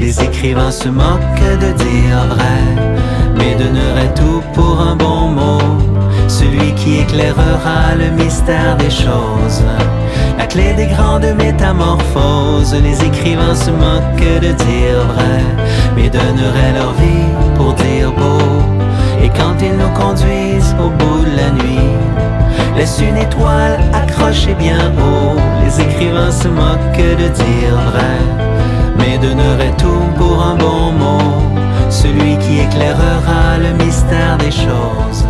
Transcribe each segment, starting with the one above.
Les écrivains se moquent de dire vrai, mais donneraient tout pour un bon mot. Celui qui éclairera le mystère des choses. La clé des grandes métamorphoses, les écrivains se moquent de dire vrai, mais donneraient leur vie pour dire beau. Et quand ils nous conduisent au bout de la nuit, laisse une étoile accrochée bien haut. Les écrivains se moquent de dire vrai, mais donneraient tout pour un bon mot. Celui qui éclairera le mystère des choses,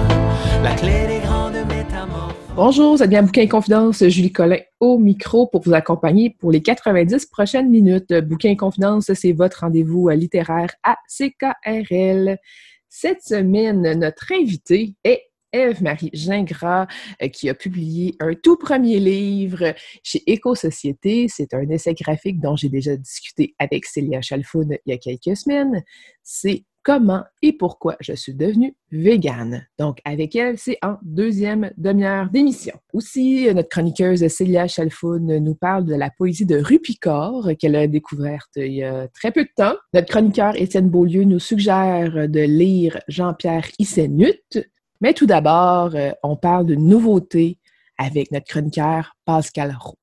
la clé des grandes métamorphoses. Bonjour, êtes bien Bouquin et Confidence, Julie Collin au micro pour vous accompagner pour les 90 prochaines minutes. Bouquin et Confidence, c'est votre rendez-vous littéraire à CKRL. Cette semaine, notre invité est Ève-Marie Gingras, euh, qui a publié un tout premier livre chez Éco-Société. C'est un essai graphique dont j'ai déjà discuté avec Célia Chalfoun il y a quelques semaines. C'est Comment et pourquoi je suis devenue végane. Donc, avec elle, c'est en deuxième demi-heure d'émission. Aussi, notre chroniqueuse Célia Chalfoun nous parle de la poésie de Rupicor qu'elle a découverte il y a très peu de temps. Notre chroniqueur Étienne Beaulieu nous suggère de lire Jean-Pierre Issenut. Mais tout d'abord, euh, on parle de nouveautés avec notre chroniqueur Pascal Roux.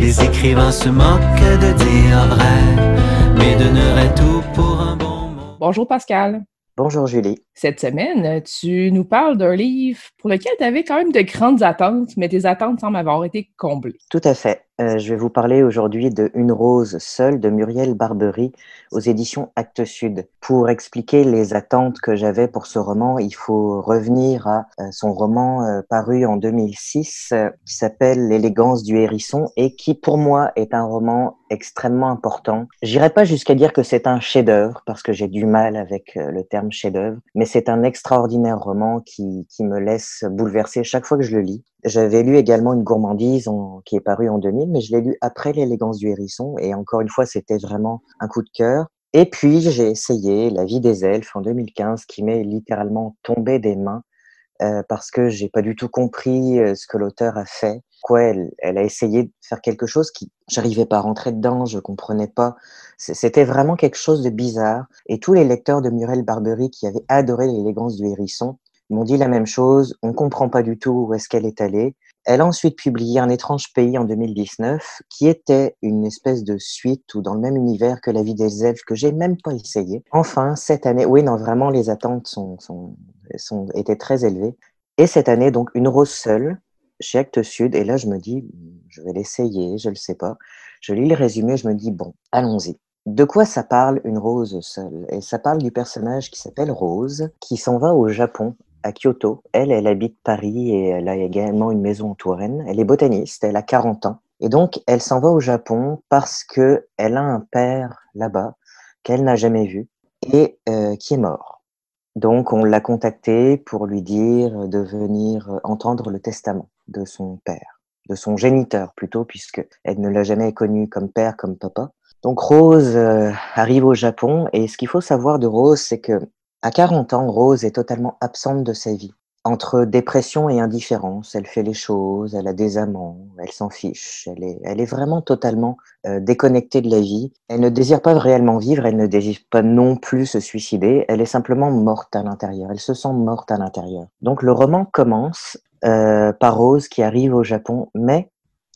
Les écrivains se moquent de dire vrai, mais donneraient tout pour un bon mot. Bonjour Pascal. Bonjour Julie. Cette semaine, tu nous parles d'un livre pour lequel tu avais quand même de grandes attentes, mais tes attentes semblent avoir été comblées. Tout à fait. Euh, je vais vous parler aujourd'hui de Une rose seule de Muriel Barbery aux éditions Actes Sud. Pour expliquer les attentes que j'avais pour ce roman, il faut revenir à euh, son roman euh, paru en 2006 qui s'appelle L'élégance du hérisson et qui pour moi est un roman extrêmement important. J'irai pas jusqu'à dire que c'est un chef-d'œuvre parce que j'ai du mal avec le terme chef-d'œuvre, mais c'est un extraordinaire roman qui, qui me laisse bouleverser chaque fois que je le lis. J'avais lu également Une gourmandise qui est paru en 2000, mais je l'ai lu après L'élégance du hérisson et encore une fois, c'était vraiment un coup de cœur. Et puis, j'ai essayé La vie des elfes en 2015 qui m'est littéralement tombé des mains euh, parce que j'ai pas du tout compris euh, ce que l'auteur a fait. Quoi, elle, elle, a essayé de faire quelque chose qui, j'arrivais pas à rentrer dedans, je comprenais pas. C'était vraiment quelque chose de bizarre. Et tous les lecteurs de Muriel Barbery qui avaient adoré l'élégance du hérisson m'ont dit la même chose. On comprend pas du tout où est-ce qu'elle est allée. Elle a ensuite publié Un étrange pays en 2019, qui était une espèce de suite ou dans le même univers que La vie des elfes, que j'ai même pas essayé. Enfin, cette année, oui, non, vraiment, les attentes sont, étaient très élevées. Et cette année, donc, Une rose seule, chez Actes Sud. Et là, je me dis, je vais l'essayer, je le sais pas. Je lis le résumé, je me dis, bon, allons-y. De quoi ça parle une rose seule? Et ça parle du personnage qui s'appelle Rose, qui s'en va au Japon à Kyoto. Elle, elle habite Paris et elle a également une maison en Touraine. Elle est botaniste, elle a 40 ans. Et donc, elle s'en va au Japon parce que elle a un père là-bas qu'elle n'a jamais vu et euh, qui est mort. Donc, on l'a contacté pour lui dire de venir entendre le testament de son père, de son géniteur plutôt, puisque elle ne l'a jamais connu comme père, comme papa. Donc, Rose euh, arrive au Japon et ce qu'il faut savoir de Rose, c'est que à 40 ans, Rose est totalement absente de sa vie. Entre dépression et indifférence, elle fait les choses, elle a des amants, elle s'en fiche, elle est, vraiment totalement euh, déconnectée de la vie. Elle ne désire pas réellement vivre, elle ne désire pas non plus se suicider, elle est simplement morte à l'intérieur, elle se sent morte à l'intérieur. Donc le roman commence euh, par Rose qui arrive au Japon, mais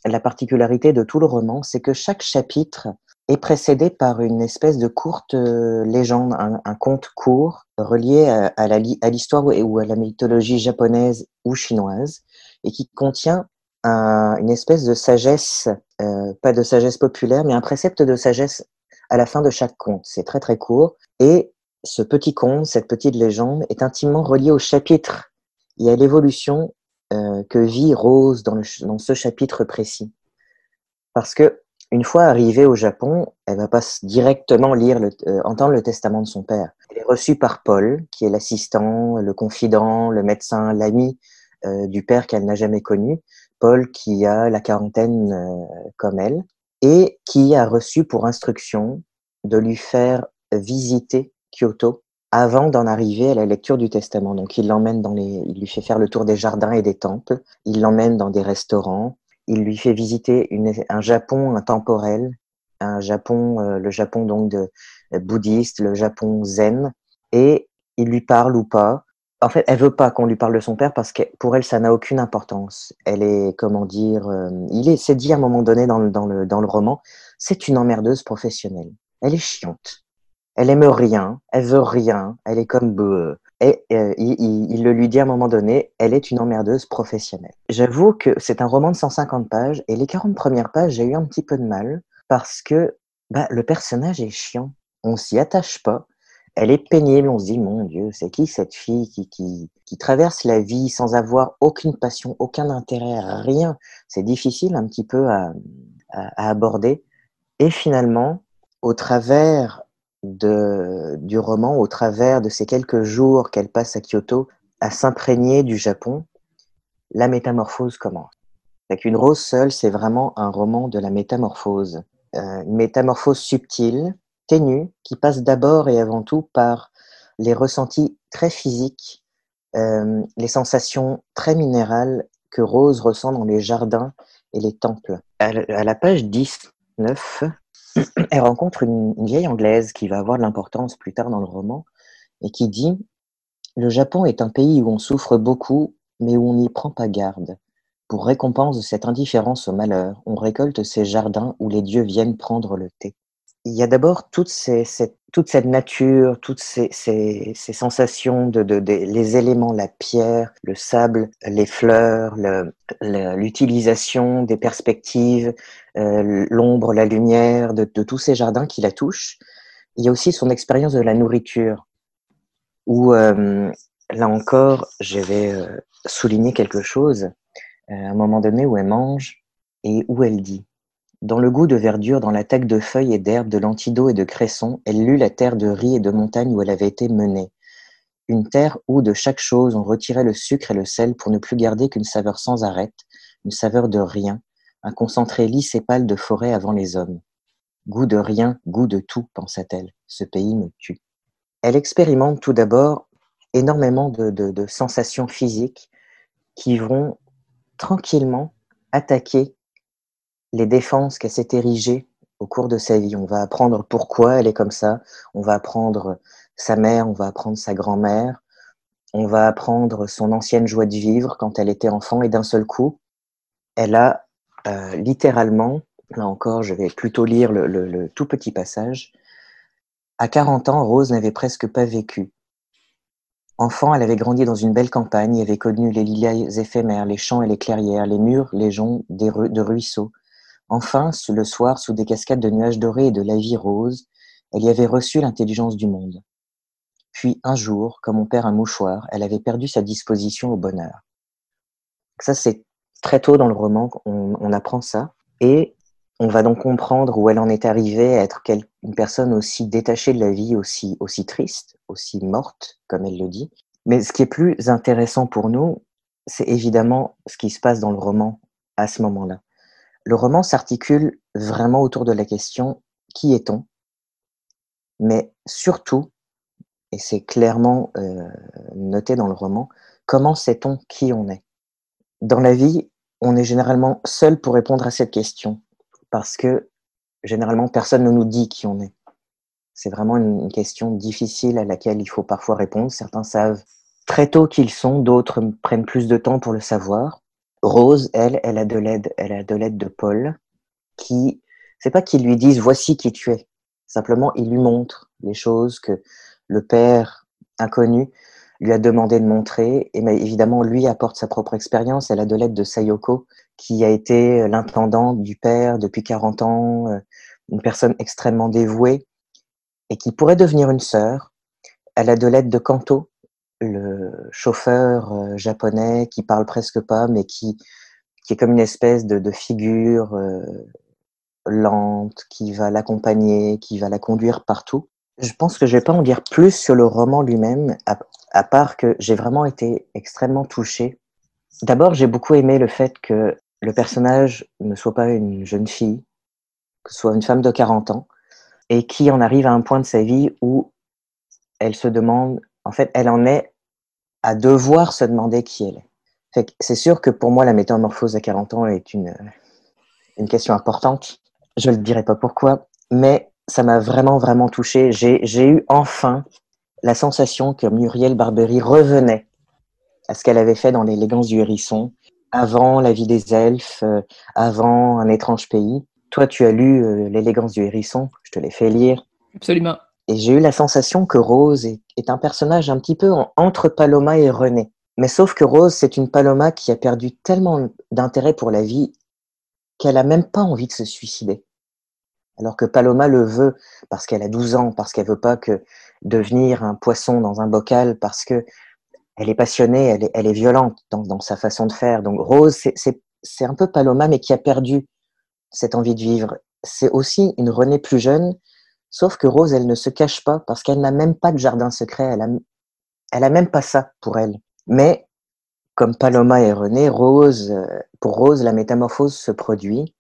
la particularité de tout le roman, c'est que chaque chapitre est précédé par une espèce de courte euh, légende, un, conte court relié à, à l'histoire ou à la mythologie japonaise ou chinoise et qui contient un, une espèce de sagesse, euh, pas de sagesse populaire, mais un précepte de sagesse à la fin de chaque conte. C'est très très court et ce petit conte, cette petite légende est intimement relié au chapitre et à l'évolution euh, que vit Rose dans, le, dans ce chapitre précis. Parce que une fois arrivée au Japon, elle va pas directement lire le, euh, entendre le testament de son père. Elle est reçue par Paul, qui est l'assistant, le confident, le médecin, l'ami euh, du père qu'elle n'a jamais connu. Paul qui a la quarantaine euh, comme elle et qui a reçu pour instruction de lui faire visiter Kyoto avant d'en arriver à la lecture du testament. Donc il l'emmène dans les, il lui fait faire le tour des jardins et des temples. Il l'emmène dans des restaurants il lui fait visiter un Japon intemporel un Japon, euh, le Japon donc de, bouddhiste, le Japon zen, et il lui parle ou pas. En fait, elle veut pas qu'on lui parle de son père parce que pour elle, ça n'a aucune importance. Elle est, comment dire, il est, c'est dit à un moment donné dans le, dans le, dans le roman, c'est une emmerdeuse professionnelle. Elle est chiante. Elle aime rien, elle veut rien, elle est comme et euh, il, le lui dit à un moment donné, elle est une emmerdeuse professionnelle. J'avoue que c'est un roman de 150 pages et les 40 premières pages, j'ai eu un petit peu de mal parce que bah, le personnage est chiant. On s'y attache pas. Elle est pénible. On se dit, mon Dieu, c'est qui cette fille qui, qui, qui traverse la vie sans avoir aucune passion, aucun intérêt, rien? C'est difficile un petit peu à, à, à aborder. Et finalement, au travers de, du roman au travers de ces quelques jours qu'elle passe à Kyoto à s'imprégner du Japon, la métamorphose commence. Avec une rose seule, c'est vraiment un roman de la métamorphose. Euh, une métamorphose subtile, ténue, qui passe d'abord et avant tout par les ressentis très physiques, euh, les sensations très minérales que Rose ressent dans les jardins et les temples. À, à la page 19, elle rencontre une, vieille anglaise qui va avoir de l'importance plus tard dans le roman et qui dit Le Japon est un pays où on souffre beaucoup, mais où on n'y prend pas garde. Pour récompense de cette indifférence au malheur, on récolte ces jardins où les dieux viennent prendre le thé il y a d'abord toute, cette nature, toutes ces, sensations, les éléments, la pierre, le sable, les fleurs, l'utilisation des perspectives, euh, l'ombre, la lumière, de, tous ces jardins qui la touchent. Il y a aussi son expérience de la nourriture, où euh, là encore, je vais euh, souligner quelque chose, à un moment donné où elle mange et où elle dit dans le goût de verdure, dans l'attaque de feuilles et d'herbes, de lentilles et de cressons, elle lut la terre de riz et de montagne où elle avait été menée. Une terre où, de chaque chose, on retirait le sucre et le sel pour ne plus garder qu'une saveur sans arrêt, une saveur de rien, un concentré lisse et pâle de forêt avant les hommes. Goût de rien, goût de tout, pensa-t-elle. Ce pays me tue. Elle expérimente tout d'abord énormément de sensations physiques qui vont tranquillement attaquer les défenses qu'elle s'est érigées au cours de sa vie. On va apprendre pourquoi elle est comme ça. On va apprendre sa mère, on va apprendre sa grand-mère. On va apprendre son ancienne joie de vivre quand elle était enfant et d'un seul coup, elle a euh, littéralement, là encore, je vais plutôt lire le, tout petit passage. À 40 ans, Rose n'avait presque pas vécu. Enfant, elle avait grandi dans une belle campagne, avait connu les lilas éphémères, les champs et les clairières, les murs, les joncs de ruisseaux, Enfin, le soir, sous des cascades de nuages dorés et de la vie rose, elle y avait reçu l'intelligence du monde. Puis, un jour, comme on perd un mouchoir, elle avait perdu sa disposition au bonheur. Ça, c'est très tôt dans le roman qu'on on apprend ça. Et on va donc comprendre où elle en est arrivée à être une personne aussi détachée de la vie, aussi triste, aussi morte, comme elle le dit. Mais ce qui est plus intéressant pour nous, c'est évidemment ce qui se passe dans le roman à ce moment-là. Le roman s'articule vraiment autour de la question qui est-on? Mais surtout, et c'est clairement euh, noté dans le roman, comment sait-on qui on est? Dans la vie, on est généralement seul pour répondre à cette question, parce que généralement, personne ne nous dit qui on est. C'est vraiment une question difficile à laquelle il faut parfois répondre. Certains savent très tôt qui ils sont, d'autres prennent plus de temps pour le savoir. Rose, elle, elle a de l'aide, elle a de l'aide de Paul, qui, c'est pas qu'il lui dise voici qui tu es. Simplement, il lui montre les choses que le père inconnu lui a demandé de montrer. Et mais évidemment, lui apporte sa propre expérience. Elle a de l'aide de Sayoko, qui a été l'intendant du père depuis 40 ans, euh, une personne extrêmement dévouée et qui pourrait devenir une sœur. Elle a de l'aide de Kanto, le chauffeur euh, japonais qui parle presque pas, mais qui, qui est comme une espèce de, de figure euh, lente, qui va l'accompagner, qui va la conduire partout. Je pense que je vais pas en dire plus sur le roman lui-même, à, part que j'ai vraiment été extrêmement touché. D'abord, j'ai beaucoup aimé le fait que le personnage ne soit pas une jeune fille, que ce soit une femme de 40 ans, et qui en arrive à un point de sa vie où elle se demande en fait, elle en est à devoir se demander qui elle est. c'est sûr que pour moi, la métamorphose à 40 ans est une, une question importante. Je ne dirai pas pourquoi, mais ça m'a vraiment, vraiment touché. J'ai eu enfin la sensation que Muriel Barbery revenait à ce qu'elle avait fait dans l'élégance du hérisson, avant La vie des elfes, euh, avant Un étrange pays. Toi, tu as lu euh, L'élégance du hérisson, je te l'ai fait lire. Absolument. Et j'ai eu la sensation que Rose est, un personnage un petit peu entre Paloma et René. Mais sauf que Rose, c'est une Paloma qui a perdu tellement d'intérêt pour la vie qu'elle a même pas envie de se suicider. Alors que Paloma le veut parce qu'elle a 12 ans, parce qu'elle veut pas que devenir un poisson dans un bocal, parce que elle est passionnée, elle est, elle est violente dans, dans, sa façon de faire. Donc Rose, c'est un peu Paloma, mais qui a perdu cette envie de vivre. C'est aussi une Renée plus jeune, sauf que Rose, elle ne se cache pas parce qu'elle n'a même pas de jardin secret. Elle a, elle a même pas ça pour elle. Mais comme Paloma et René, Rose, euh, pour Rose, la métamorphose se produit,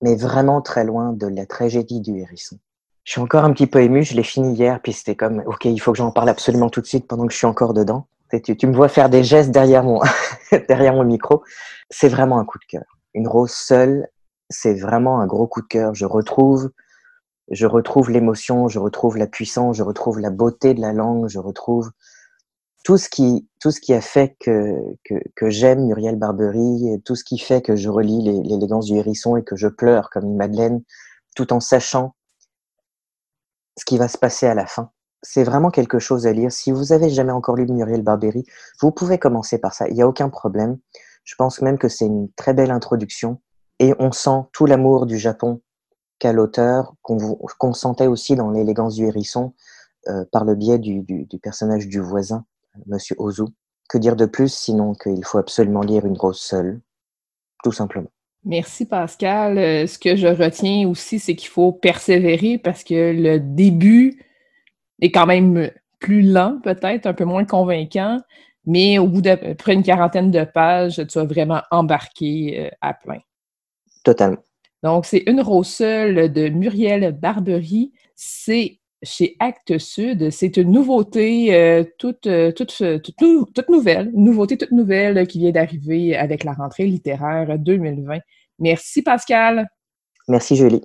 mais vraiment très loin de la tragédie du hérisson. Je suis encore un petit peu ému, je l'ai fini hier, puis c'était comme, ok, il faut que j'en parle absolument tout de suite pendant que je suis encore dedans. Tu, tu me vois faire des gestes derrière mon, derrière mon micro. C'est vraiment un coup de cœur. Une rose seule, c'est vraiment un gros coup de cœur. Je retrouve, je retrouve l'émotion, je retrouve la puissance, je retrouve la beauté de la langue, je retrouve tout ce qui, tout ce qui a fait que, que, que j'aime Muriel Barbery, tout ce qui fait que je relis l'élégance du hérisson et que je pleure comme une madeleine, tout en sachant ce qui va se passer à la fin. C'est vraiment quelque chose à lire. Si vous avez jamais encore lu Muriel Barbery, vous pouvez commencer par ça. Il n'y a aucun problème. Je pense même que c'est une très belle introduction et on sent tout l'amour du Japon l'auteur, qu'on sentait aussi dans l'élégance du hérisson euh, par le biais du, du, du personnage du voisin Monsieur Ozu. Que dire de plus sinon qu'il faut absolument lire une rose seule, tout simplement. Merci Pascal. Euh, ce que je retiens aussi, c'est qu'il faut persévérer parce que le début est quand même plus lent, peut-être, un peu moins convaincant, mais au bout d'après une quarantaine de pages, tu vas vraiment embarquer euh, à plein. Totalement. Donc, c'est Une rose seule de Muriel Barbery. C'est chez Actes Sud. C'est une nouveauté euh, toute, euh, toute, toute, toute, nouvelle, une nouveauté toute nouvelle qui vient d'arriver avec la rentrée littéraire 2020. Merci Pascal. Merci Julie.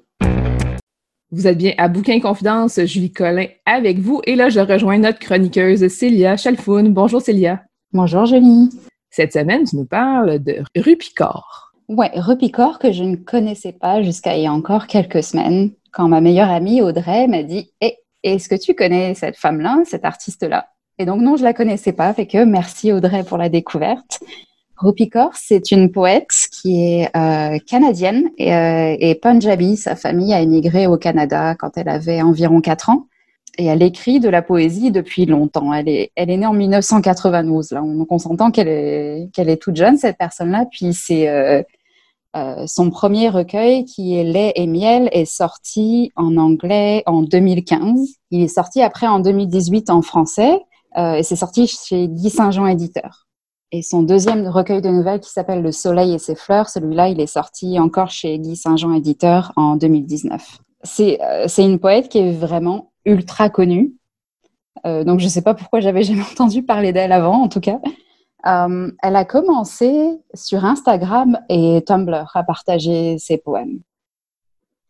Vous êtes bien à Bouquin Confidence, Julie Collin avec vous. Et là, je rejoins notre chroniqueuse Célia Chalfoun. Bonjour Célia. Bonjour Julie. Cette semaine, tu nous parles de Rupicor. Ouais, Rupicor que je ne connaissais pas jusqu'à il y a encore quelques semaines, quand ma meilleure amie Audrey m'a dit Hé, est-ce que tu connais cette femme-là, cet artiste-là? Et donc, non, je la connaissais pas. Fait que merci Audrey pour la découverte. Rupi Kaur, c'est une poète qui est euh, canadienne et, euh, et, punjabi. Sa famille a émigré au Canada quand elle avait environ 4 ans. Et elle écrit de la poésie depuis longtemps. Elle est, elle est née en 1992. Là. On s'entend qu'elle est, est toute jeune, cette personne-là. Puis c'est euh, euh, son premier recueil, qui est Lait et miel, est sorti en anglais en 2015. Il est sorti après en 2018 en français euh, et c'est sorti chez Guy Saint-Jean Éditeur. Et son deuxième recueil de nouvelles qui s'appelle Le Soleil et ses fleurs, celui-là, il est sorti encore chez Guy Saint-Jean Éditeur en 2019. C'est euh, une poète qui est vraiment ultra connue. Euh, donc je ne sais pas pourquoi j'avais jamais entendu parler d'elle avant, en tout cas. Euh, elle a commencé sur Instagram et Tumblr à partager ses poèmes.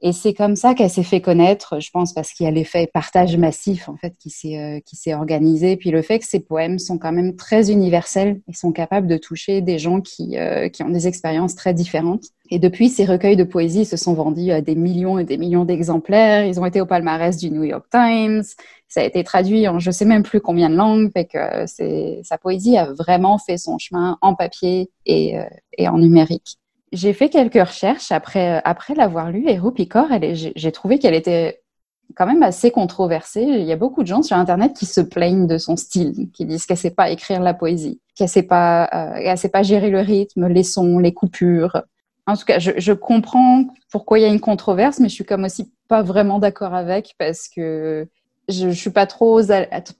Et c'est comme ça qu'elle s'est fait connaître, je pense, parce qu'il y a l'effet partage massif en fait qui s'est euh, organisé. Puis le fait que ses poèmes sont quand même très universels et sont capables de toucher des gens qui euh, qui ont des expériences très différentes. Et depuis, ces recueils de poésie se sont vendus à des millions et des millions d'exemplaires. Ils ont été au palmarès du New York Times. Ça a été traduit en je sais même plus combien de langues. Fait que c'est sa poésie a vraiment fait son chemin en papier et, euh, et en numérique j'ai fait quelques recherches après, euh, l'avoir lu et Rupi j'ai trouvé qu'elle était quand même assez controversée. Il y a beaucoup de gens sur Internet qui se plaignent de son style, qui disent qu'elle ne sait pas écrire la poésie, qu'elle ne sait, pas, euh, sait pas gérer le rythme, les sons, les coupures. En tout cas, je, je, comprends pourquoi il y a une controverse, mais je suis comme aussi pas vraiment d'accord avec parce que je, ne suis pas trop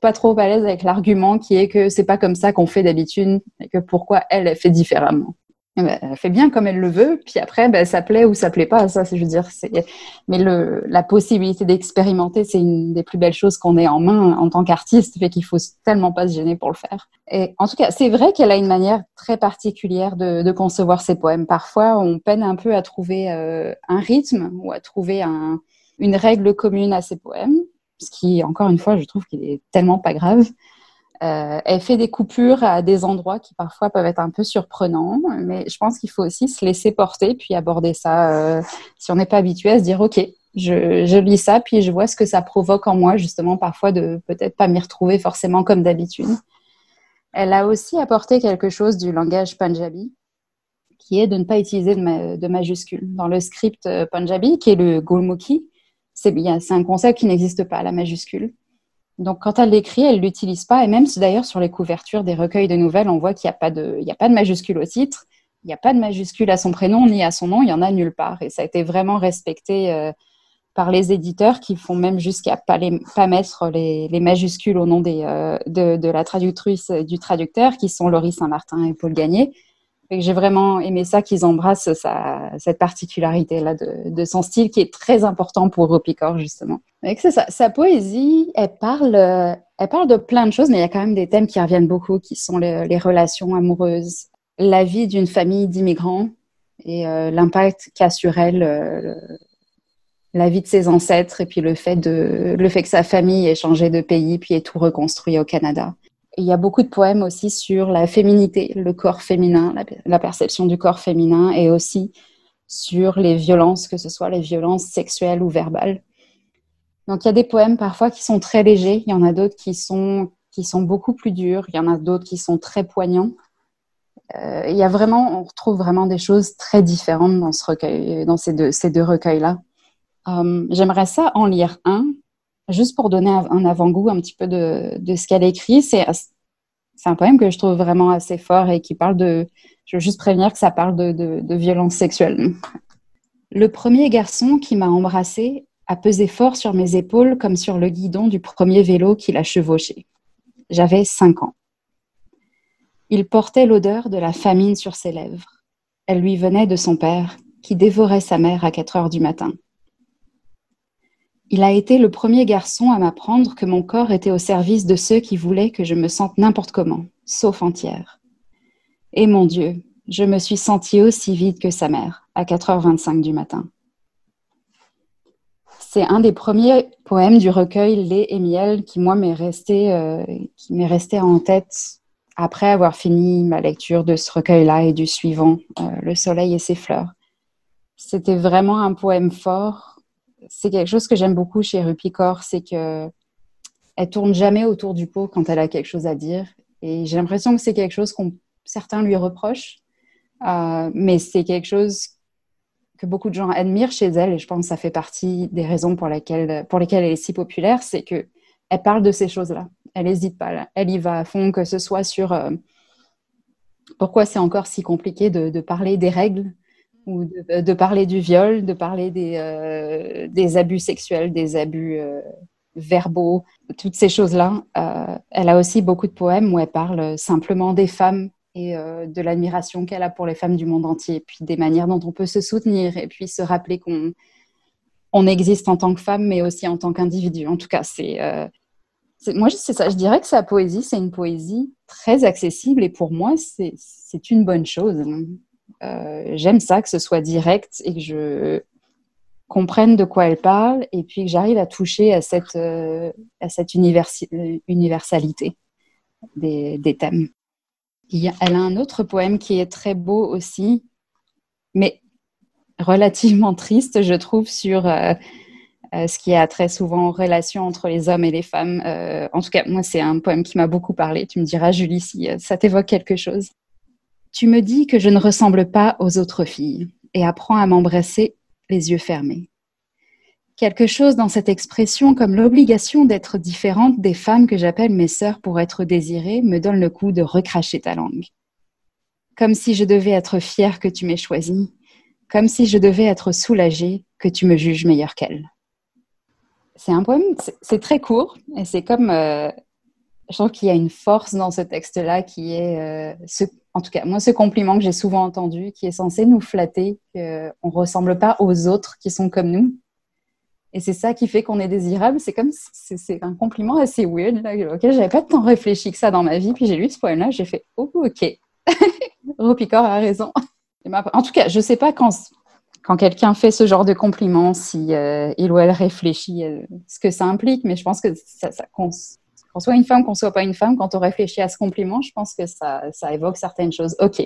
pas trop à l'aise avec l'argument qui est que c'est pas comme ça qu'on fait d'habitude et que pourquoi elle, elle fait différemment. Eh ben, elle fait bien comme elle le veut, puis après, ben, ça plaît ou ça plaît pas. Ça, je veux dire, mais la possibilité d'expérimenter, c'est une des plus belles choses qu'on ait en main en tant qu'artiste, fait qu'il faut tellement pas se gêner pour le faire. Et en tout cas, c'est vrai qu'elle a une manière très particulière de, concevoir ses poèmes. Parfois, on peine un peu à trouver euh, un rythme ou à trouver un, une règle commune à ses poèmes, ce qui, encore une fois, je trouve qu'il est tellement pas grave. Euh, elle fait des coupures à des endroits qui parfois peuvent être un peu surprenants, mais je pense qu'il faut aussi se laisser porter puis aborder ça. Euh, si on n'est pas habitué à se dire, ok, je, je, lis ça puis je vois ce que ça provoque en moi justement parfois de peut-être pas m'y retrouver forcément comme d'habitude. Elle a aussi apporté quelque chose du langage punjabi, qui est de ne pas utiliser de, de majuscules. Dans le script euh, punjabi, qui est le Gulmukhi, c'est un concept qui n'existe pas, la majuscule. Donc, quand elle l'écrit, elle ne l'utilise pas. Et même d'ailleurs, sur les couvertures des recueils de nouvelles, on voit qu'il n'y a, pas de, a pas de majuscule au titre, il n'y a pas de majuscule à son prénom ni à son nom, il n'y en a nulle part. Et ça a été vraiment respecté euh, par les éditeurs qui font même jusqu'à pas, pas mettre les, majuscules au nom euh, de, de, la traductrice et du traducteur, qui sont Laurie Saint-Martin et Paul Gagné. J'ai vraiment aimé ça qu'ils embrassent cette particularité-là de, son style qui est très important pour Ropicor, justement. Sa poésie, elle parle, elle parle de plein de choses, mais il y a quand même des thèmes qui reviennent beaucoup, qui sont les, relations amoureuses, la vie d'une famille d'immigrants et euh, l'impact qu'a sur elle euh, la vie de ses ancêtres et puis le fait, de, le fait que sa famille ait changé de pays puis ait tout reconstruit au Canada il y a beaucoup de poèmes aussi sur la féminité, le corps féminin, la, perception du corps féminin et aussi sur les violences, que ce soit les violences sexuelles ou verbales. Donc il y a des poèmes parfois qui sont très légers, il y en a d'autres qui sont, qui sont beaucoup plus durs, il y en a d'autres qui sont très poignants. Euh, il y a vraiment, on retrouve vraiment des choses très différentes dans, ces deux recueils-là. Euh, j'aimerais ça en lire un juste pour donner un avant-goût un petit peu de, ce qu'elle écrit, c'est un poème que je trouve vraiment assez fort et qui parle de. Je veux juste prévenir que ça parle de, de, de violence sexuelle. Le premier garçon qui m'a embrassé a pesé fort sur mes épaules comme sur le guidon du premier vélo qu'il a chevauché. J'avais cinq ans. Il portait l'odeur de la famine sur ses lèvres. Elle lui venait de son père, qui dévorait sa mère à quatre heures du matin. Il a été le premier garçon à m'apprendre que mon corps était au service de ceux qui voulaient que je me sente n'importe comment, sauf entière. Et mon Dieu, je me suis sentie aussi vide que sa mère, à 4h25 du matin. C'est un des premiers poèmes du recueil Lait et miel qui, moi, m'est resté, euh, resté en tête après avoir fini ma lecture de ce recueil-là et du suivant, euh, Le soleil et ses fleurs. C'était vraiment un poème fort c'est quelque chose que j'aime beaucoup chez Rupicor, c'est que elle tourne jamais autour du pot quand elle a quelque chose à dire. Et j'ai l'impression que c'est quelque chose qu'on certains lui reprochent, euh, mais c'est quelque chose que beaucoup de gens admirent chez elle. Et je pense que ça fait partie des raisons pour lesquelles, pour lesquelles elle est si populaire, c'est que elle parle de ces choses-là. Elle n'hésite pas. Elle y va à fond, que ce soit sur euh, pourquoi c'est encore si compliqué de parler des règles ou de, parler du viol, de parler des, euh, abus sexuels, des abus euh, verbaux, toutes ces choses-là. Euh, elle a aussi beaucoup de poèmes où elle parle simplement des femmes et de l'admiration qu'elle a pour les femmes du monde entier, puis des manières dont on peut se soutenir, et puis se rappeler qu'on on existe en tant que femme, mais aussi en tant qu'individu. En tout cas, c'est moi, c'est ça. Je dirais que sa poésie, c'est une poésie très accessible, et pour moi, c'est une bonne chose. Euh, j'aime ça, que ce soit direct et que je comprenne de quoi elle parle et puis que j'arrive à toucher à cette, euh, cette universalité des, thèmes. Elle a un autre poème qui est très beau aussi, mais relativement triste, je trouve, sur euh, ce qui a très souvent en relation entre les hommes et les femmes. en tout cas, moi, c'est un poème qui m'a beaucoup parlé. Tu me diras, Julie, si ça t'évoque quelque chose. Tu me dis que je ne ressemble pas aux autres filles et apprends à m'embrasser les yeux fermés. Quelque chose dans cette expression comme l'obligation d'être différente des femmes que j'appelle mes sœurs pour être désirée me donne le coup de recracher ta langue. Comme si je devais être fière que tu m'aies choisie, comme si je devais être soulagée que tu me juges meilleure qu'elle. C'est un poème, c'est très court et c'est comme, euh, je trouve qu'il y a une force dans ce texte-là qui est euh, ce, en tout cas, moi, ce compliment que j'ai souvent entendu, qui est censé nous flatter, qu'on ne ressemble pas aux autres qui sont comme nous. Et c'est ça qui fait qu'on est désirable. C'est comme, c'est un compliment assez weird, là, auquel j'avais pas tant réfléchi que ça dans ma vie. Puis j'ai lu ce poème-là, j'ai fait, oh, ok. Ropicor a raison. En tout cas, je sais pas quand, quand quelqu'un fait ce genre de compliment, si euh, il ou elle réfléchit euh, ce que ça implique, mais je pense que ça, ça qu'on, soit une femme, qu'on soit pas une femme, quand on réfléchit à ce compliment, je pense que ça, évoque certaines choses. Ok,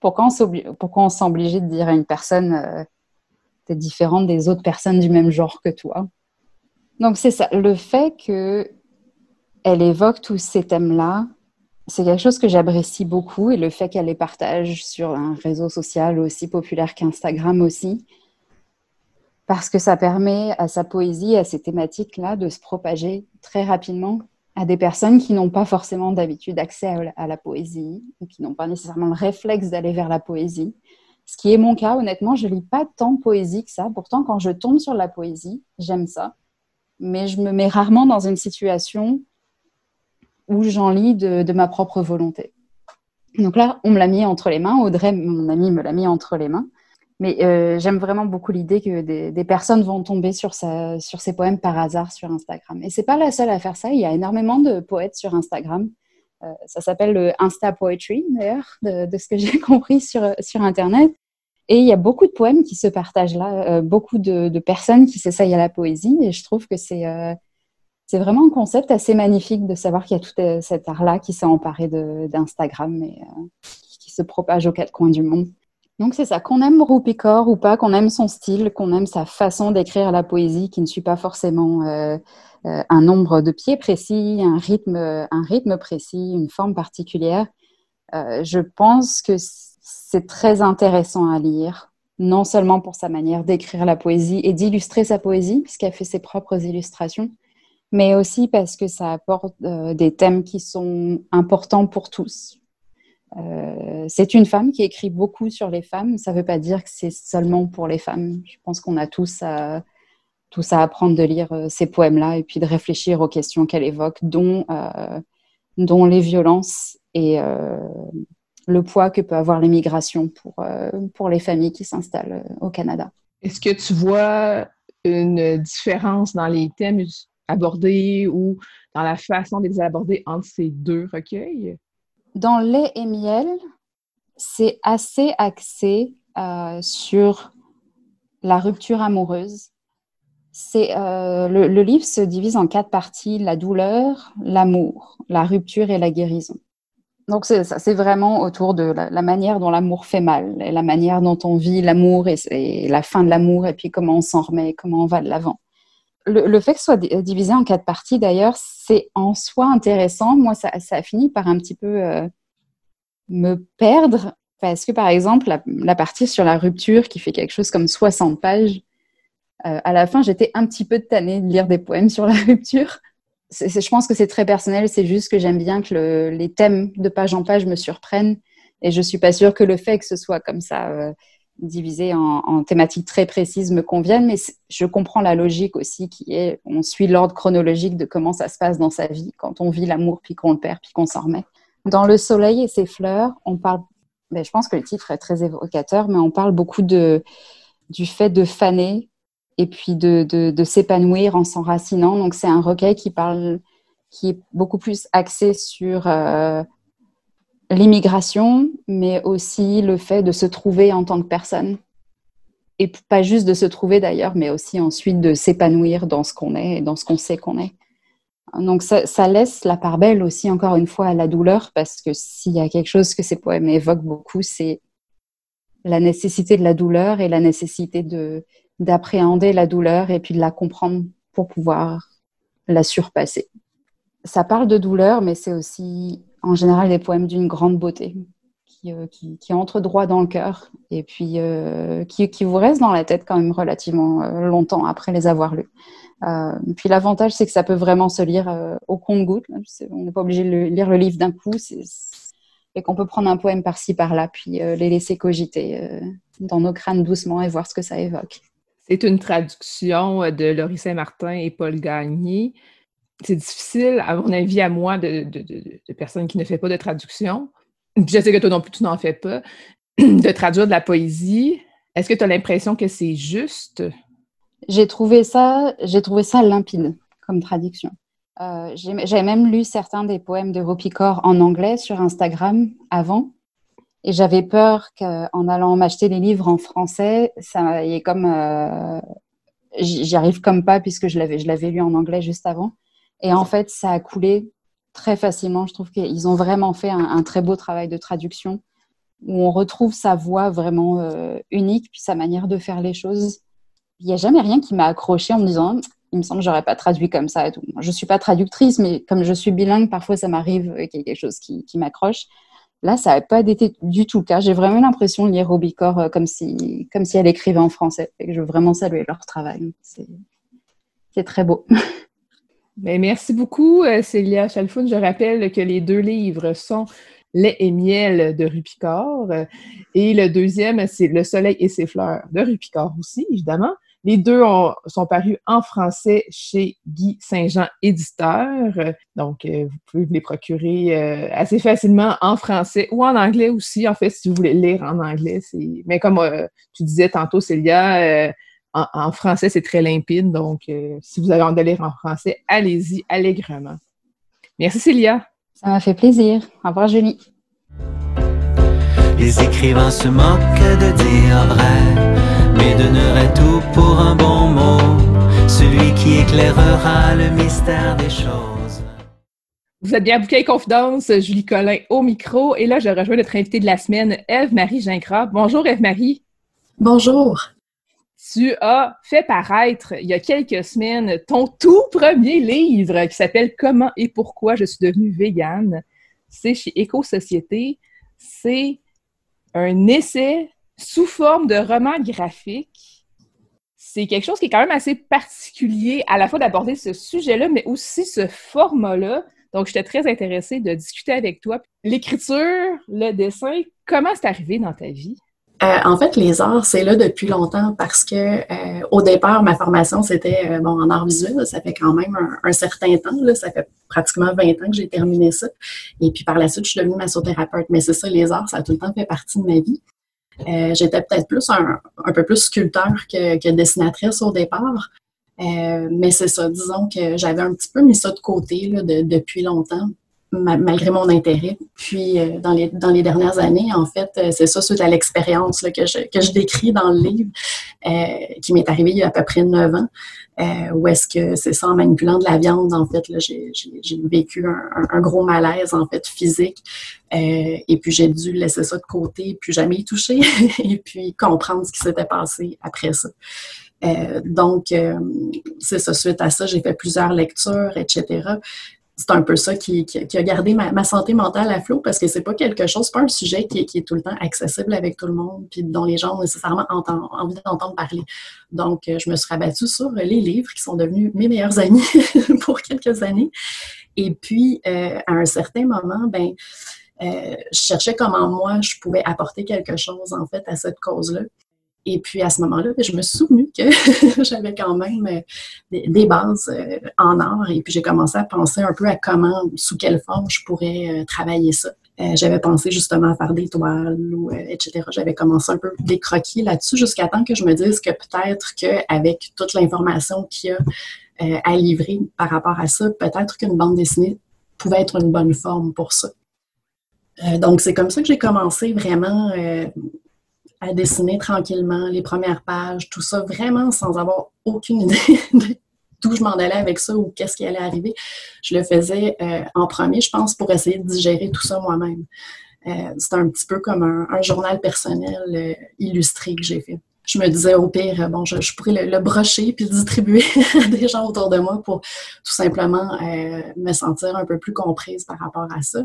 pourquoi on, sent obligé de dire à une personne euh, t'es différente des autres personnes du même genre que toi? Donc c'est ça, le fait que elle évoque tous ces thèmes-là, c'est quelque chose que j'apprécie beaucoup. Et le fait qu'elle les partage sur un réseau social aussi populaire qu'Instagram aussi, parce que ça permet à sa poésie, à ces thématiques-là, de se propager très rapidement à des personnes qui n'ont pas forcément d'habitude accès à la poésie ou qui n'ont pas nécessairement le réflexe d'aller vers la poésie. Ce qui est mon cas, honnêtement, je lis pas tant de poésie que ça. Pourtant, quand je tombe sur la poésie, j'aime ça. Mais je me mets rarement dans une situation où j'en lis de, ma propre volonté. Donc là, on me l'a mis entre les mains. Audrey, mon amie, me l'a mis entre les mains. Mais euh, j'aime vraiment beaucoup l'idée que des, personnes vont tomber sur, sa, sur ses poèmes par hasard sur Instagram. Et c'est pas la seule à faire ça. Il y a énormément de poètes sur Instagram. Euh, ça s'appelle le Insta Poetry, d'ailleurs, de, ce que j'ai compris sur, sur Internet. Et il y a beaucoup de poèmes qui se partagent là, euh, beaucoup de, de, personnes qui s'essayent à la poésie. Et je trouve que c'est c'est vraiment un concept assez magnifique de savoir qu'il y a tout euh, cet art-là qui s'est emparé d'Instagram et euh, qui se propage aux quatre coins du monde. Donc c'est ça, qu'on aime Rupikor ou pas, qu'on aime son style, qu'on aime sa façon d'écrire la poésie qui ne suit pas forcément euh, un nombre de pieds précis, un rythme, précis, une forme particulière. je pense que c'est très intéressant à lire, non seulement pour sa manière d'écrire la poésie et d'illustrer sa poésie, puisqu'elle fait ses propres illustrations, mais aussi parce que ça apporte euh, des thèmes qui sont importants pour tous. Euh, c'est une femme qui écrit beaucoup sur les femmes. Ça ne veut pas dire que c'est seulement pour les femmes. Je pense qu'on a tous à, tous à apprendre de lire euh, ces poèmes-là et puis de réfléchir aux questions qu'elle évoque, dont, dont les violences et le poids que peut avoir l'immigration pour, pour les familles qui s'installent au Canada. Est-ce que tu vois une différence dans les thèmes abordés ou dans la façon de les aborder entre ces deux recueils? Dans Lait et miel, c'est assez axé euh, sur la rupture amoureuse. Euh, le, livre se divise en quatre parties, la douleur, l'amour, la rupture et la guérison. Donc c'est, c'est vraiment autour de la, manière dont l'amour fait mal, et la manière dont on vit l'amour et, et la fin de l'amour, et puis comment on s'en remet, comment on va de l'avant le, fait que ce soit divisé en quatre parties, d'ailleurs, c'est en soi intéressant. Moi, ça, a fini par un petit peu euh, me perdre parce que, par exemple, la, partie sur la rupture qui fait quelque chose comme 60 pages, euh, à la fin, j'étais un petit peu tannée de lire des poèmes sur la rupture. je pense que c'est très personnel, c'est juste que j'aime bien que les thèmes de page en page me surprennent et je suis pas sûre que le fait que ce soit comme ça. Euh, divisé en, thématiques très précises me conviennent, mais je comprends la logique aussi qui est, on suit l'ordre chronologique de comment ça se passe dans sa vie quand on vit l'amour, puis qu'on le perd, puis qu'on s'en remet. Dans Le Soleil et ses fleurs, on parle, ben, je pense que le titre est très évocateur, mais on parle beaucoup de, du fait de faner et puis de, de, s'épanouir en s'enracinant. Donc c'est un recueil qui parle, qui est beaucoup plus axé sur euh, l'immigration, mais aussi le fait de se trouver en tant que personne. Et pas juste de se trouver d'ailleurs, mais aussi ensuite de s'épanouir dans ce qu'on est et dans ce qu'on sait qu'on est. Donc ça, laisse la part belle aussi, encore une fois, à la douleur, parce que s'il y a quelque chose que ces poèmes évoquent beaucoup, c'est la nécessité de la douleur et la nécessité de d'appréhender la douleur et puis de la comprendre pour pouvoir la surpasser. Ça parle de douleur, mais c'est aussi en général des poèmes d'une grande beauté, qui, euh, entrent droit dans le cœur et puis euh, qui, vous restent dans la tête quand même relativement euh, longtemps après les avoir lus. puis l'avantage, c'est que ça peut vraiment se lire au compte-goutte. On n'est pas obligé de lire le livre d'un coup. Et qu'on peut prendre un poème par-ci, par-là, puis les laisser cogiter dans nos crânes doucement et voir ce que ça évoque. C'est une traduction de Laurie Saint-Martin et Paul Gagné c'est difficile, à mon avis, à moi, de, personnes qui ne font pas de traduction, je sais que toi non plus, tu n'en fais pas, de traduire de la poésie. Est-ce que tu as l'impression que c'est juste? J'ai trouvé ça, trouvé ça limpide comme traduction. Euh, J'avais même lu certains des poèmes de Ropicor en anglais sur Instagram avant. Et j'avais peur qu'en allant m'acheter des livres en français, ça y est comme. Euh, J'y arrive comme pas puisque je l'avais lu en anglais juste avant. Et en fait, ça a coulé très facilement. Je trouve qu'ils ont vraiment fait un, très beau travail de traduction où on retrouve sa voix vraiment euh, unique, puis sa manière de faire les choses. Il n'y a jamais rien qui m'a accroché en me disant il me semble que j'aurais pas traduit comme ça et tout. Je suis pas traductrice, mais comme je suis bilingue, parfois ça m'arrive qu'il y ait quelque chose qui, m'accroche. Là, ça n'a pas été du tout le cas. J'ai vraiment l'impression de lire Robicor euh, comme si, comme si elle écrivait en français. Et que je veux vraiment saluer leur travail. C'est très beau. Mais merci beaucoup, euh, Célia Chalfoun. Je rappelle que les deux livres sont Lait et miel de Rupicor et le deuxième, c'est Le soleil et ses fleurs de Rupicor aussi, évidemment. Les deux sont parus en français chez Guy Saint-Jean Éditeur. Donc, euh, vous pouvez les procurer euh, assez facilement en français ou en anglais aussi. En fait, si vous voulez lire en anglais. Mais comme euh, tu disais tantôt, Célia, en, en, français, c'est très limpide. Donc, si vous avez envie de lire en français, allez-y allègrement. Merci, Célia. Ça m'a fait plaisir. Au revoir, Julie. Les écrivains se moquent de dire vrai mais donnerait tout pour un bon mot, celui qui éclairera le mystère des choses. Vous êtes bien à Bouquet Confidence, Julie Collin au micro, et là je rejoins notre invitée de la semaine, Eve-Marie Gingras. Bonjour Eve-Marie. Bonjour. Tu as fait paraître il y a quelques semaines ton tout premier livre qui s'appelle Comment et pourquoi je suis devenue végane. C'est chez Éco-Société. C'est un essai sous forme de roman graphique. C'est quelque chose qui est quand même assez particulier à la fois d'aborder ce sujet-là, mais aussi ce format-là. Donc, j'étais très intéressée de discuter avec toi. L'écriture, le dessin, comment c'est arrivé dans ta vie? Euh, en fait, les arts, c'est là depuis longtemps parce que euh, au départ, ma formation, c'était euh, bon, en arts visuels. Ça fait quand même un, certain temps. Là, ça fait pratiquement 20 ans que j'ai terminé ça. Et puis par la suite, je suis devenue massothérapeute. Mais c'est ça, les arts, ça a tout le temps fait partie de ma vie. Euh, j'étais peut-être plus un, peu plus sculpteur que, dessinatrice au départ. Euh, mais c'est ça, disons que j'avais un petit peu mis ça de côté depuis longtemps, malgré mon intérêt. Puis euh, dans, les, dans les dernières années, en fait, c'est ça suite à l'expérience que je, que je décris dans le livre, qui m'est arrivée il y a à peu près neuf ans. Euh, ou est-ce que c'est ça en manipulant de la viande, en fait, j'ai, vécu un, gros malaise, en fait, physique. Euh, et puis, j'ai dû laisser ça de côté, puis jamais y toucher, et puis comprendre ce qui s'était passé après ça. Euh, donc, c'est ça, suite à ça, j'ai fait plusieurs lectures, etc c'est un peu ça qui, a gardé ma, santé mentale à flot parce que c'est pas quelque chose, pas un sujet qui, est tout le temps accessible avec tout le monde puis dont les gens ont nécessairement envie d'entendre parler. Donc, euh, je me suis rabattue sur les livres qui sont devenus mes meilleurs amis pour quelques années. Et puis, euh, à un certain moment, ben, euh, je cherchais comment moi je pouvais apporter quelque chose en fait à cette cause-là. Et puis à ce moment-là, je me suis souvenu que j'avais quand même euh, des, bases euh, en art et puis j'ai commencé à penser un peu à comment, sous quelle forme je pourrais euh, travailler ça. j'avais pensé justement à faire des toiles ou etc. J'avais commencé un peu des croquis là-dessus jusqu'à temps que je me dise que peut-être qu'avec toute l'information qu'il y a à livrer par rapport à ça, peut-être qu'une bande dessinée pouvait être une bonne forme pour ça. donc, c'est comme ça que j'ai commencé vraiment à dessiner tranquillement les premières pages, tout ça, vraiment sans avoir aucune idée d'où je m'en allais avec ça ou qu'est-ce qui allait arriver. Je le faisais euh, en premier, je pense, pour essayer de digérer tout ça moi-même. Euh, C'était un petit peu comme un, journal personnel euh, illustré que j'ai fait. Je me disais au pire, bon, je, pourrais le, brocher puis le distribuer à des gens autour de moi pour tout simplement me sentir un peu plus comprise par rapport à ça.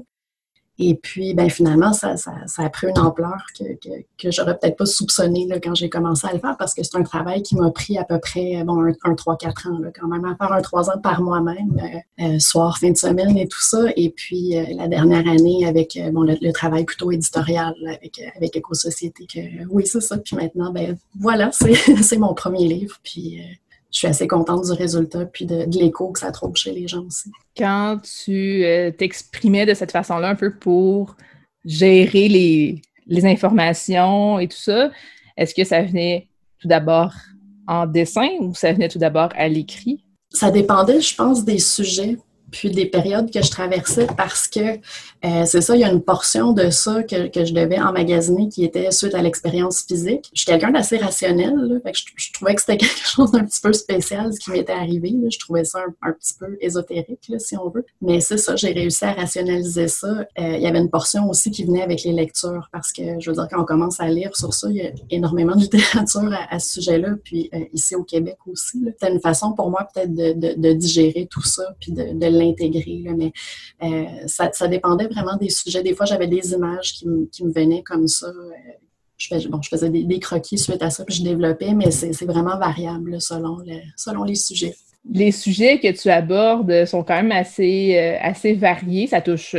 Et puis, ben, finalement, ça, ça, ça a pris une ampleur que, que, que j'aurais peut-être pas soupçonné là, quand j'ai commencé à le faire parce que c'est un travail qui m'a pris à peu près bon, un, 3-4 ans, là, quand même, à faire un 3 ans par moi-même, euh, euh, soir, fin de semaine et tout ça. Et puis, euh, la dernière année avec bon, le, travail plutôt éditorial avec, avec Éco-Société. oui, c'est ça. Puis maintenant, ben voilà, c'est mon premier livre. Puis je suis assez contente du résultat puis de, l'écho que ça trouve chez les gens aussi. Quand tu euh, t'exprimais de cette façon-là un peu pour gérer les, les informations et tout ça, est-ce que ça venait tout d'abord en dessin ou ça venait tout d'abord à l'écrit? Ça dépendait, je pense, des sujets puis des périodes que je traversais parce que euh, c'est ça, il y a une portion de ça que, que, je devais emmagasiner qui était suite à l'expérience physique. Je suis quelqu'un d'assez rationnel, je, trouvais que c'était quelque chose d'un petit peu spécial ce qui m'était arrivé. Je trouvais ça un, petit peu ésotérique, si on veut. Mais c'est ça, j'ai réussi à rationaliser ça. Euh, il y avait une portion aussi qui venait avec les lectures parce que, je veux dire, quand on commence à lire sur ça, il y a énormément de littérature à, ce sujet-là, puis euh, ici au Québec aussi. C'était une façon pour moi peut-être de, digérer tout ça, puis de, de l'intégrer. Mais euh, ça, ça, dépendait vraiment des sujets. Des fois, j'avais des images qui, qui, me venaient comme ça. Euh, je, fais, bon, je faisais des, croquis suite à ça, puis je développais, mais c'est vraiment variable selon, selon les sujets. Les sujets que tu abordes sont quand même assez, euh, assez variés. Ça touche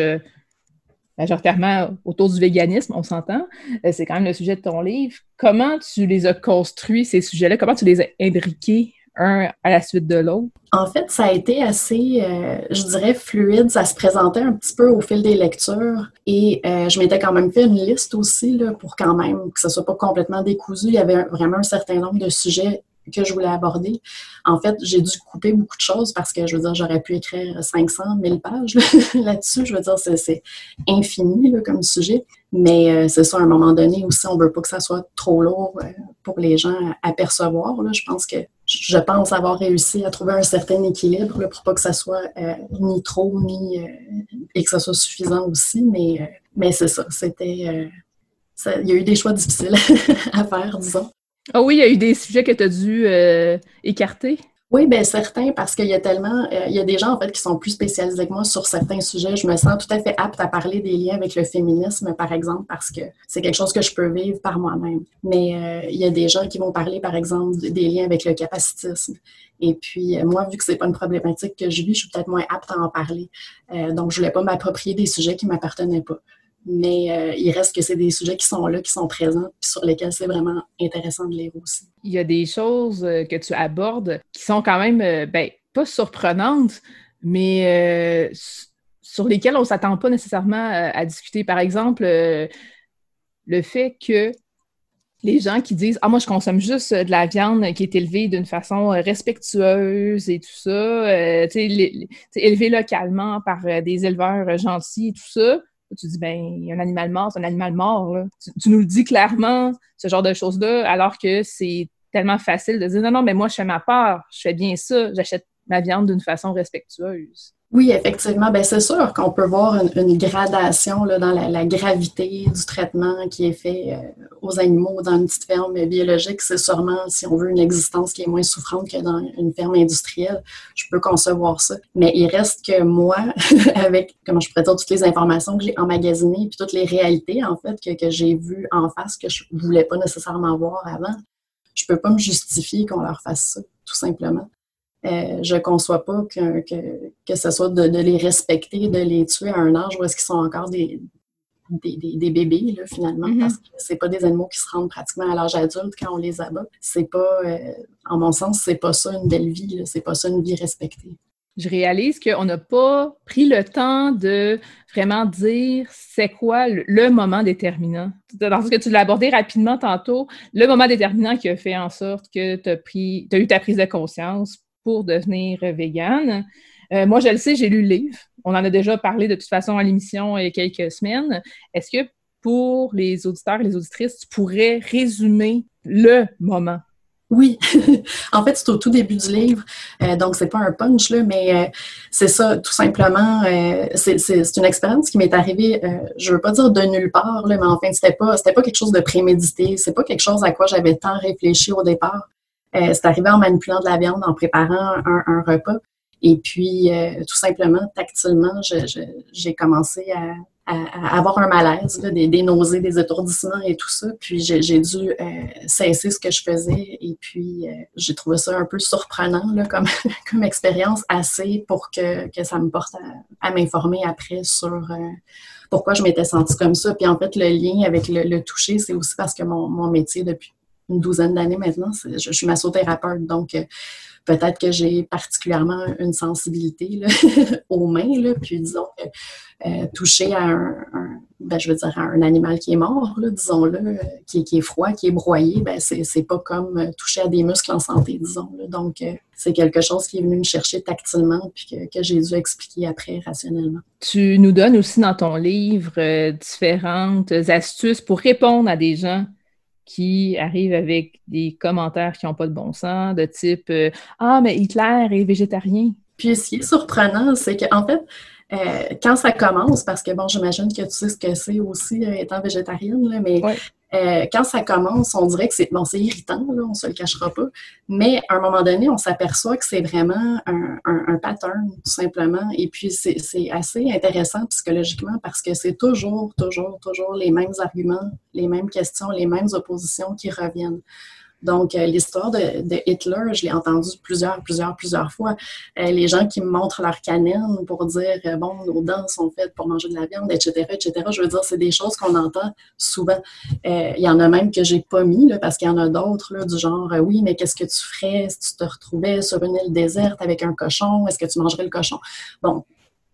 majoritairement autour du véganisme, on s'entend. c'est quand même le sujet de ton livre. Comment tu les as construits, ces sujets-là? Comment tu les as imbriqués un à la suite de l'autre? En fait, ça a été assez, euh, je dirais, fluide. Ça se présentait un petit peu au fil des lectures. Et euh, je m'étais quand même fait une liste aussi là, pour quand même que ce soit pas complètement décousu. Il y avait vraiment un certain nombre de sujets que je voulais aborder. En fait, j'ai dû couper beaucoup de choses parce que, je veux dire, j'aurais pu écrire 500, 1000 pages là-dessus. je veux dire, c'est infini comme sujet. Mais euh, c'est ça, à un moment donné aussi, on veut pas que ça soit trop lourd pour les gens à percevoir. Je pense que je pense avoir réussi à trouver un certain équilibre pour pas que ça soit euh, ni trop, ni et que ça soit suffisant aussi. Mais, mais c'est ça, c'était... il y a eu des choix difficiles à faire, disons. Ah oui, il y a eu des sujets que tu as dû euh, écarter. Oui, bien certain, parce qu'il y a tellement, euh, il y a des gens en fait qui sont plus spécialisés que moi sur certains sujets. Je me sens tout à fait apte à parler des liens avec le féminisme, par exemple, parce que c'est quelque chose que je peux vivre par moi-même. Mais euh, il y a des gens qui vont parler, par exemple, des liens avec le capacitisme. Et puis moi, vu que c'est pas une problématique que je vis, je suis peut-être moins apte à en parler. donc je voulais pas m'approprier des sujets qui m'appartenaient pas mais euh, il reste que c'est des sujets qui sont là, qui sont présents, sur lesquels c'est vraiment intéressant de lire aussi. Il y a des choses euh, que tu abordes qui sont quand même, euh, ben, pas surprenantes, mais sur lesquelles on ne s'attend pas nécessairement à discuter. Par exemple, le fait que les gens qui disent Ah, moi, je consomme juste de la viande qui est élevée d'une façon respectueuse et tout ça, tu sais, élevée localement par des éleveurs gentils et tout ça tu dis, ben, un animal mort, c'est un animal mort. Tu, nous le dis clairement, ce genre de choses-là, alors que c'est tellement facile de dire, non, non, mais moi, je fais ma part, je fais bien ça, j'achète ma viande d'une façon respectueuse. Oui, effectivement. Ben, c'est sûr qu'on peut voir une, gradation là, dans la, gravité du traitement qui est fait euh, aux animaux dans une petite ferme biologique. C'est sûrement, si on veut, une existence qui est moins souffrante que dans une ferme industrielle. Je peux concevoir ça. Mais il reste que moi, avec, comment je pourrais dire, toutes les informations que j'ai emmagasinées, puis toutes les réalités, en fait, que, que j'ai vues en face, que je voulais pas nécessairement voir avant, je peux pas me justifier qu'on leur fasse ça, tout simplement. Euh, je ne conçois pas que, que, que ce soit de, les respecter, de les tuer à un âge où est-ce qu'ils sont encore des, des, des, bébés, là, finalement, mm-hmm. parce que c'est pas des animaux qui se rendent pratiquement à l'âge adulte quand on les abat. C'est pas, euh, en mon sens, c'est pas ça une belle vie, c'est pas ça une vie respectée. Je réalise qu'on n'a pas pris le temps de vraiment dire c'est quoi le, moment déterminant. Dans ce que tu l'as abordé rapidement tantôt, le moment déterminant qui a fait en sorte que tu as, as eu ta prise de conscience pour devenir végane. Euh, moi, je le sais, j'ai lu le livre. On en a déjà parlé de toute façon à l'émission il y a quelques semaines. Est-ce que pour les auditeurs et les auditrices, tu pourrais résumer le moment? Oui, en fait, c'est au tout début du livre, euh, donc c'est pas un punch, là, mais euh, c'est ça, tout simplement, c'est une expérience qui m'est arrivée, je veux pas dire de nulle part, là, mais enfin, c'était pas, pas quelque chose de prémédité, c'est pas quelque chose à quoi j'avais tant réfléchi au départ. Euh, c'est arrivé en manipulant de la viande, en préparant un, repas. Et puis, euh, tout simplement, tactilement, j'ai commencé à, avoir un malaise, des, nausées, des étourdissements et tout ça. Puis j'ai dû euh, cesser ce que je faisais et puis j'ai trouvé ça un peu surprenant comme, comme expérience, assez pour que, que ça me porte à, m'informer après sur pourquoi je m'étais sentie comme ça. Puis en fait, le lien avec le, toucher, c'est aussi parce que mon, mon métier depuis une douzaine d'années maintenant. Je, suis massothérapeute, donc euh, peut-être que j'ai particulièrement une sensibilité aux mains. Là, puis disons euh, toucher à un, ben, je veux dire, un animal qui est mort, disons-le, qui, qui, est froid, qui est broyé, ben, c'est pas comme toucher à des muscles en santé, disons. -le. Donc, c'est quelque chose qui est venu me chercher tactilement puis que, que j'ai dû expliquer après rationnellement. Tu nous donnes aussi dans ton livre différentes astuces pour répondre à des gens qui arrivent avec des commentaires qui n'ont pas de bon sens, de type Ah, mais Hitler est végétarien. Puis ce qui est surprenant, c'est qu'en fait, euh, quand ça commence, parce que bon, j'imagine que tu sais ce que c'est aussi euh, étant végétarienne, mais euh, quand ça commence, on dirait que c'est bon, c'est irritant, là, on se le cachera pas. Mais à un moment donné, on s'aperçoit que c'est vraiment un, un, pattern, tout simplement. Et puis c'est assez intéressant psychologiquement parce que c'est toujours, toujours, toujours les mêmes arguments, les mêmes questions, les mêmes oppositions qui reviennent. Donc, euh, l'histoire de, Hitler, je l'ai entendu plusieurs, plusieurs, plusieurs fois. Euh, les gens qui me montrent leur canine pour dire, euh, bon, nos dents sont faites pour manger de la viande, etc., etc. Je veux dire, c'est des choses qu'on entend souvent. Il y en a même que j'ai pas mis, là, parce qu'il y en a d'autres, du genre, oui, mais qu'est-ce que tu ferais si tu te retrouvais sur une île déserte avec un cochon? Est-ce que tu mangerais le cochon? Bon,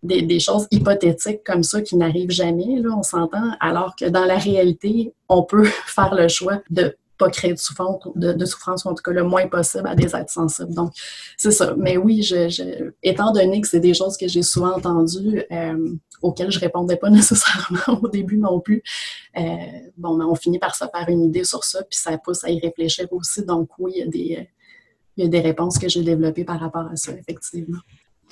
des, des, choses hypothétiques comme ça qui n'arrivent jamais, là, on s'entend, alors que dans la réalité, on peut faire le choix de pas créer de souffrance, de, souffrance, ou en tout cas le moins possible à des êtres sensibles. Donc, c'est ça. Mais oui, étant donné que c'est des choses que j'ai souvent entendues, euh, auxquelles je répondais pas nécessairement au début non plus, euh, bon, mais on finit par se faire une idée sur ça, puis ça pousse à y réfléchir aussi. Donc, oui, il y a des, il y a des réponses que j'ai développées par rapport à ça, effectivement.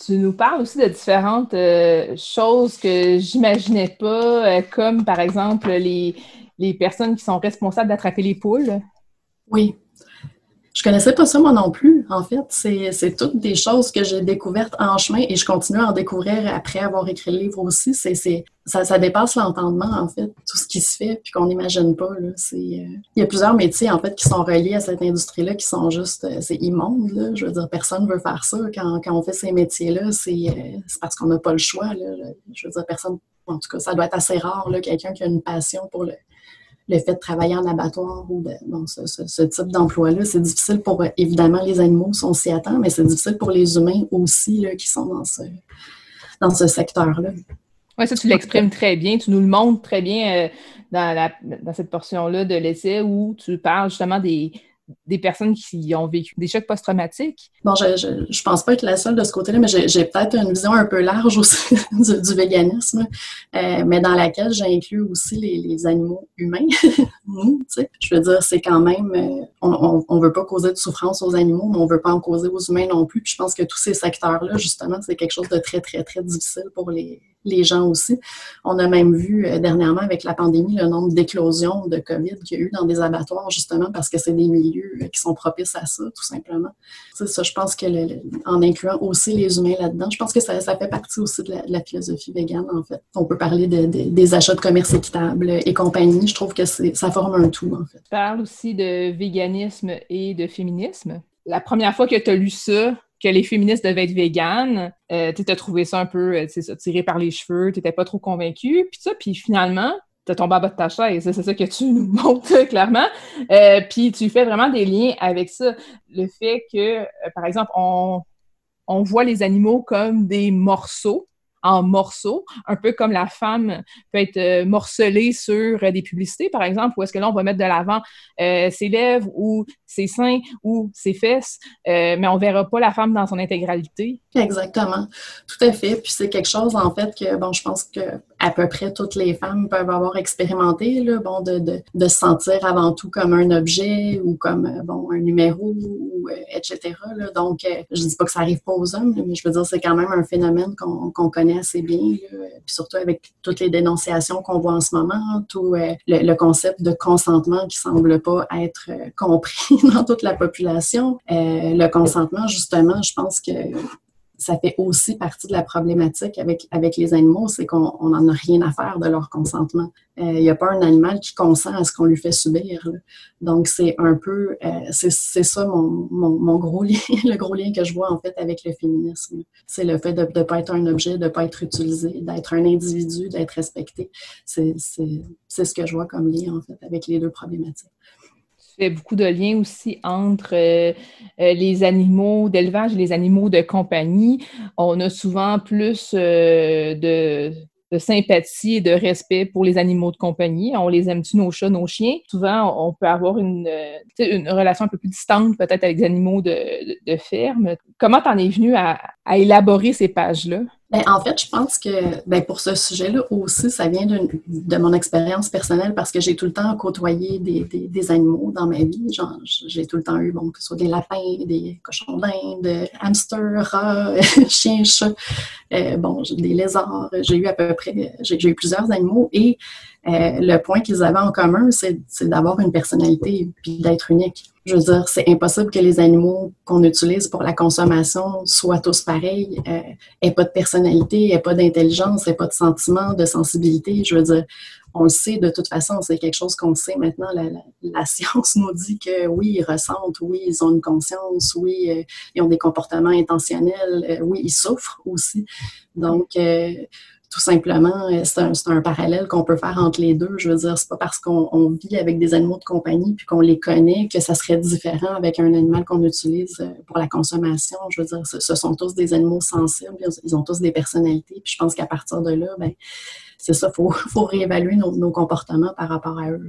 Tu nous parles aussi de différentes euh, choses que j'imaginais pas, comme par exemple les, les personnes qui sont responsables d'attraper les poules? Oui. Je connaissais pas ça moi non plus, en fait. C'est toutes des choses que j'ai découvertes en chemin et je continue à en découvrir après avoir écrit le livre aussi. C'est ça, ça dépasse l'entendement, en fait, tout ce qui se fait puis qu'on n'imagine pas. Là. Euh, il y a plusieurs métiers, en fait, qui sont reliés à cette industrie-là qui sont juste... Euh, c'est immonde, là. Je veux dire, personne ne veut faire ça. Quand, quand on fait ces métiers-là, c'est euh, parce qu'on n'a pas le choix. Là. Je veux dire, personne... En tout cas, ça doit être assez rare, quelqu'un qui a une passion pour le, le fait de travailler en abattoir ou de, ce, type d'emploi-là, c'est difficile pour, évidemment, les animaux, si on s'y attend, mais c'est difficile pour les humains aussi là, qui sont dans ce, dans ce secteur-là. Oui, ça, tu l'exprimes très bien. Tu nous le montres très bien euh, dans, la, dans cette portion-là de l'essai où tu parles justement des, des personnes qui ont vécu des chocs post-traumatiques? Bon, je, je, pense pas être la seule de ce côté-là, mais j'ai peut-être une vision un peu large aussi du, véganisme, euh, mais dans laquelle j'inclus aussi les, animaux humains. je veux dire, c'est quand même, euh, on, on, veut pas causer de souffrance aux animaux, mais on veut pas en causer aux humains non plus. Puis je pense que tous ces secteurs-là, justement, c'est quelque chose de très, très, très difficile pour les, les gens aussi. On a même vu euh, dernièrement avec la pandémie le nombre d'éclosions de COVID qu'il y a eu dans des abattoirs, justement parce que c'est des milieux euh, qui sont propices à ça, tout simplement. C'est ça, je pense que en incluant aussi les humains là-dedans, je pense que ça, fait partie aussi de la, philosophie végane, en fait. On peut parler des achats de commerce équitable et compagnie. Je trouve que ça forme un tout, en fait. Tu parles aussi de véganisme et de féminisme. La première fois que tu as lu ça, que les féministes devaient être véganes, euh, tu as trouvé ça un peu, euh, tiré par les cheveux, tu n'étais pas trop convaincu, puis ça, puis finalement, tu as tombé en bas de ta chaise, c'est ça que tu nous montres clairement, euh, puis tu fais vraiment des liens avec ça. Le fait que, par exemple, on, on voit les animaux comme des morceaux, en morceaux, un peu comme la femme peut être morcelée sur des publicités, par exemple, où est-ce que là, on va mettre de l'avant ses lèvres ou ses seins ou ses fesses, mais on verra pas la femme dans son intégralité. Exactement, tout à fait. Puis c'est quelque chose, en fait, que, bon, je pense que à peu près toutes les femmes peuvent avoir expérimenté, là, bon, de, de, de, se sentir avant tout comme un objet ou comme, bon, un numéro, ou, etc. Là. Donc, je dis pas que ça arrive pas aux hommes, mais je veux dire, c'est quand même un phénomène qu'on connaît assez bien, puis surtout avec toutes les dénonciations qu'on voit en ce moment, tout euh, le, concept de consentement qui semble pas être euh, compris dans toute la population. Euh, le consentement, justement, je pense que ça fait aussi partie de la problématique avec, avec les animaux, c'est qu'on n'en a rien à faire de leur consentement. Il euh, n'y a pas un animal qui consent à ce qu'on lui fait subir. Donc, c'est un peu, euh, c'est ça mon, mon, mon, gros lien, le gros lien que je vois en fait avec le féminisme. C'est le fait de ne pas être un objet, de ne pas être utilisé, d'être un individu, d'être respecté. C'est ce que je vois comme lien en fait avec les deux problématiques fais beaucoup de liens aussi entre euh, euh, les animaux d'élevage et les animaux de compagnie. On a souvent plus euh, de sympathie et de respect pour les animaux de compagnie. On les aime-tu, nos chats, nos chiens? Souvent, on peut avoir une, relation un peu plus distante peut-être avec les animaux de, ferme. Comment t'en es venu à élaborer ces pages-là? Ben, en fait, je pense que ben, pour ce sujet-là aussi, ça vient de, mon expérience personnelle parce que j'ai tout le temps côtoyé des, des, des animaux dans ma vie. J'ai tout le temps eu, bon, que ce soit des lapins, des cochons d'Inde, hamsters, rats, chiens, chats, euh, bon, des lézards. J'ai eu à peu près, j'ai eu plusieurs animaux et le point qu'ils avaient en commun, c'est d'avoir une personnalité puis d'être unique. Je veux dire, c'est impossible que les animaux qu'on utilise pour la consommation soient tous pareils, euh, pas de personnalité, aient pas d'intelligence, aient pas de sentiment, de sensibilité. Je veux dire, on le sait de toute façon, c'est quelque chose qu'on sait maintenant. La, science nous dit que oui, ils ressentent, oui, ils ont une conscience, oui, euh, ils ont des comportements intentionnels, euh, oui, ils souffrent aussi. Donc, euh, tout simplement, euh, c'est un, parallèle qu'on peut faire entre les deux. Je veux dire, c'est pas parce qu'on vit avec des animaux de compagnie puis qu'on les connaît que ça serait différent avec un animal qu'on utilise euh, pour la consommation. Je veux dire, ce, sont tous des animaux sensibles, ils ont tous des personnalités. Puis je pense qu'à partir de là, ben, c'est ça, il faut, faut, réévaluer nos, comportements par rapport à eux.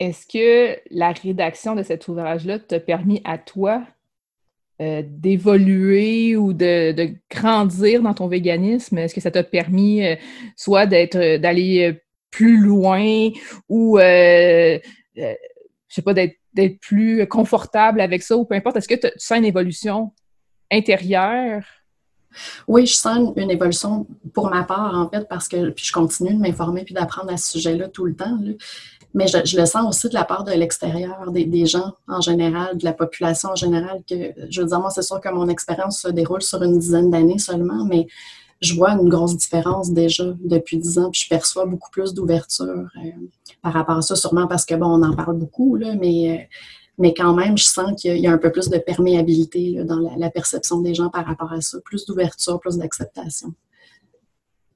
Est-ce que la rédaction de cet ouvrage-là t'a permis à toi euh, d'évoluer ou de, grandir dans ton véganisme? Est-ce que ça t'a permis euh, soit d'être euh, d'aller plus loin ou je sais pas d'être plus confortable avec ça ou peu importe? Est-ce que tu sens une évolution intérieure? Oui, je sens une, évolution pour ma part, en fait, parce que puis je continue de m'informer puis d'apprendre à ce sujet-là tout le temps. Mais je, le sens aussi de la part de l'extérieur, des, gens en général, de la population en général. Que, je veux dire, moi, c'est sûr que mon expérience se déroule sur une dizaine d'années seulement, mais je vois une grosse différence déjà depuis dix ans, puis je perçois beaucoup plus d'ouverture euh, par rapport à ça, sûrement parce que, bon, on en parle beaucoup, là, mais, euh, mais quand même, je sens qu'il y a un peu plus de perméabilité dans la, la, perception des gens par rapport à ça, plus d'ouverture, plus d'acceptation.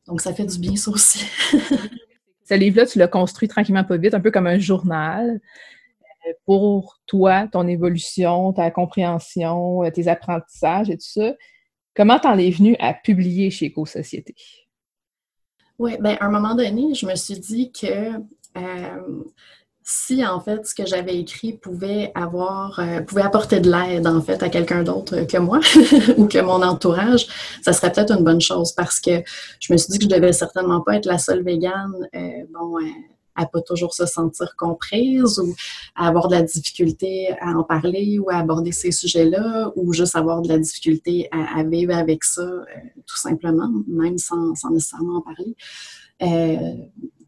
Donc, ça fait du bien, ça aussi. Ce livre-là, tu l'as construit tranquillement pas vite, un peu comme un journal euh, pour toi, ton évolution, ta compréhension, euh, tes apprentissages et tout ça. Comment t'en es venu à publier chez Éco-Société? Oui, bien, à un moment donné, je me suis dit que euh, si en fait ce que j'avais écrit pouvait avoir euh, pouvait apporter de l'aide en fait à quelqu'un d'autre que moi ou que mon entourage, ça serait peut-être une bonne chose parce que je me suis dit que je devais certainement pas être la seule végane euh, bon euh, à pas toujours se sentir comprise ou à avoir de la difficulté à en parler ou à aborder ces sujets-là ou juste avoir de la difficulté à, vivre avec ça tout simplement, même sans, sans nécessairement en parler. Euh,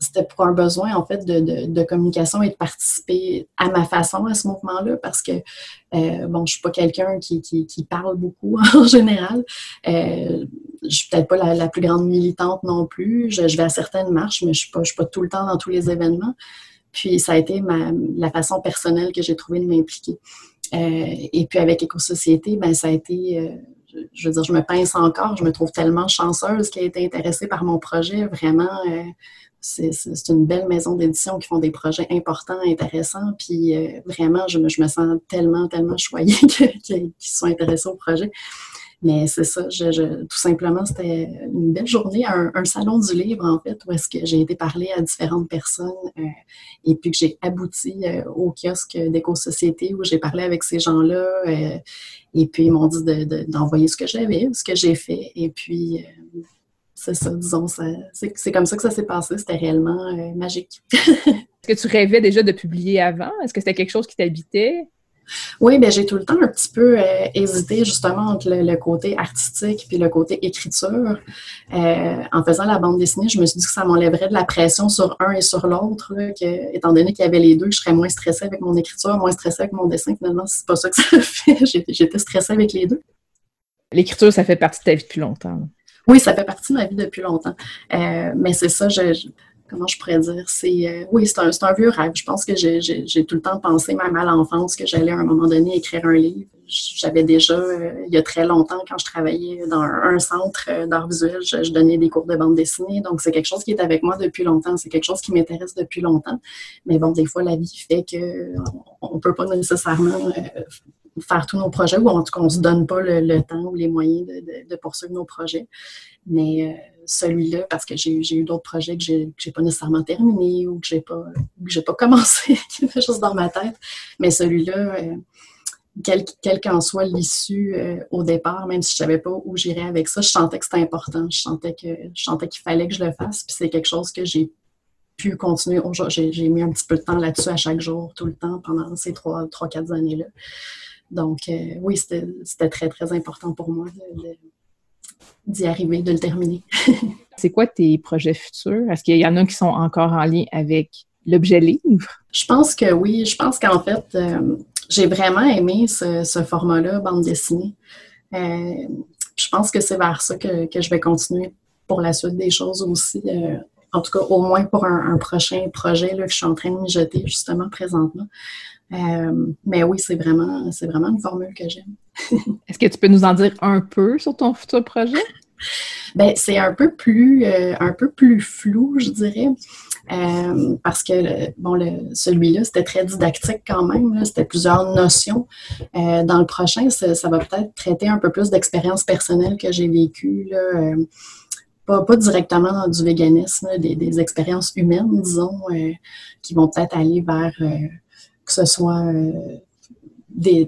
c'était pour un besoin en fait de, de, communication et de participer à ma façon à ce mouvement-là parce que euh, bon, je suis pas quelqu'un qui, qui, parle beaucoup en général. Euh, je suis peut-être pas la, plus grande militante non plus. Je, vais à certaines marches, mais je suis pas, je suis pas tout le temps dans tous les événements. Puis ça a été ma, la façon personnelle que j'ai trouvé de m'impliquer. Euh, et puis avec Éco-Société, ben ça a été euh, je veux dire, je me pince encore, je me trouve tellement chanceuse qui a été intéressée par mon projet. Vraiment, euh, c'est une belle maison d'édition qui font des projets importants, intéressants. Puis euh, vraiment, je me, je me, sens tellement, tellement choyée qu'ils sont intéressés au projet. Mais c'est ça, je, tout simplement, c'était une belle journée, un, un, salon du livre, en fait, où est-ce que j'ai été parler à différentes personnes euh, et puis que j'ai abouti euh, au kiosque d'éco-société où j'ai parlé avec ces gens-là. Euh, et puis, ils m'ont dit d'envoyer ce que j'avais, ce que j'ai fait. Et puis, c'est ça, disons, c'est comme ça que ça s'est passé. C'était réellement magique. Est-ce que tu rêvais déjà de publier avant? Est-ce que c'était quelque chose qui t'habitait? Oui, ben j'ai tout le temps un petit peu euh, hésité justement entre le, côté artistique puis le côté écriture. Euh, en faisant la bande dessinée, je me suis dit que ça m'enlèverait de la pression sur un et sur l'autre, que étant donné qu'il y avait les deux, je serais moins stressée avec mon écriture, moins stressée avec mon dessin. Finalement, c'est pas ça que ça fait. J'étais stressée avec les deux. L'écriture, ça fait partie de ta vie depuis longtemps. Oui, ça fait partie de ma vie depuis longtemps. Euh, mais c'est ça, je, comment je pourrais dire, c'est euh, oui, c'est un, un, vieux rêve. Je pense que j'ai tout le temps pensé, même à l'enfance, que j'allais à un moment donné écrire un livre. J'avais déjà, euh, il y a très longtemps, quand je travaillais dans un, centre euh, d'art visuel, je, donnais des cours de bande dessinée. Donc, c'est quelque chose qui est avec moi depuis longtemps. C'est quelque chose qui m'intéresse depuis longtemps. Mais bon, des fois, la vie fait qu'on ne peut pas nécessairement faire tous nos projets, ou en tout cas, on ne se donne pas le, temps ou les moyens de, poursuivre nos projets. Mais euh, celui-là, parce que j'ai eu d'autres projets que je n'ai pas nécessairement terminés ou que je n'ai pas, pas commencé, qui fait juste dans ma tête. Mais celui-là, euh, quelle qu'en soit l'issue euh, au départ, même si je savais pas où j'irais avec ça, je sentais que c'était important. Je sentais que je sentais qu'il fallait que je le fasse. Puis c'est quelque chose que j'ai pu continuer. J'ai mis un petit peu de temps là-dessus à chaque jour, tout le temps, pendant ces trois, trois quatre années-là. Donc, euh, oui, c'était très, très important pour moi d'y arriver, de le terminer. c'est quoi tes projets futurs? Est-ce qu'il y en a qui sont encore en lien avec l'objet livre? Je pense que oui. Je pense qu'en fait, euh, j'ai vraiment aimé ce, format-là, bande dessinée. Euh, je pense que c'est vers ça que, je vais continuer pour la suite des choses aussi. Euh, en tout cas, au moins pour un, prochain projet là, que je suis en train de mijoter justement présentement. Euh, mais oui, c'est vraiment, c'est vraiment une formule que j'aime. Est-ce que tu peux nous en dire un peu sur ton futur projet? Ben, c'est un peu plus un peu plus flou, je dirais. Euh, parce que bon, celui-là, c'était très didactique quand même. C'était plusieurs notions. Euh, dans le prochain, ça, va peut-être traiter un peu plus d'expériences personnelles que j'ai vécues. Euh, pas, pas, directement dans du véganisme, des, expériences humaines, disons, qui vont peut-être aller vers que ce soit des,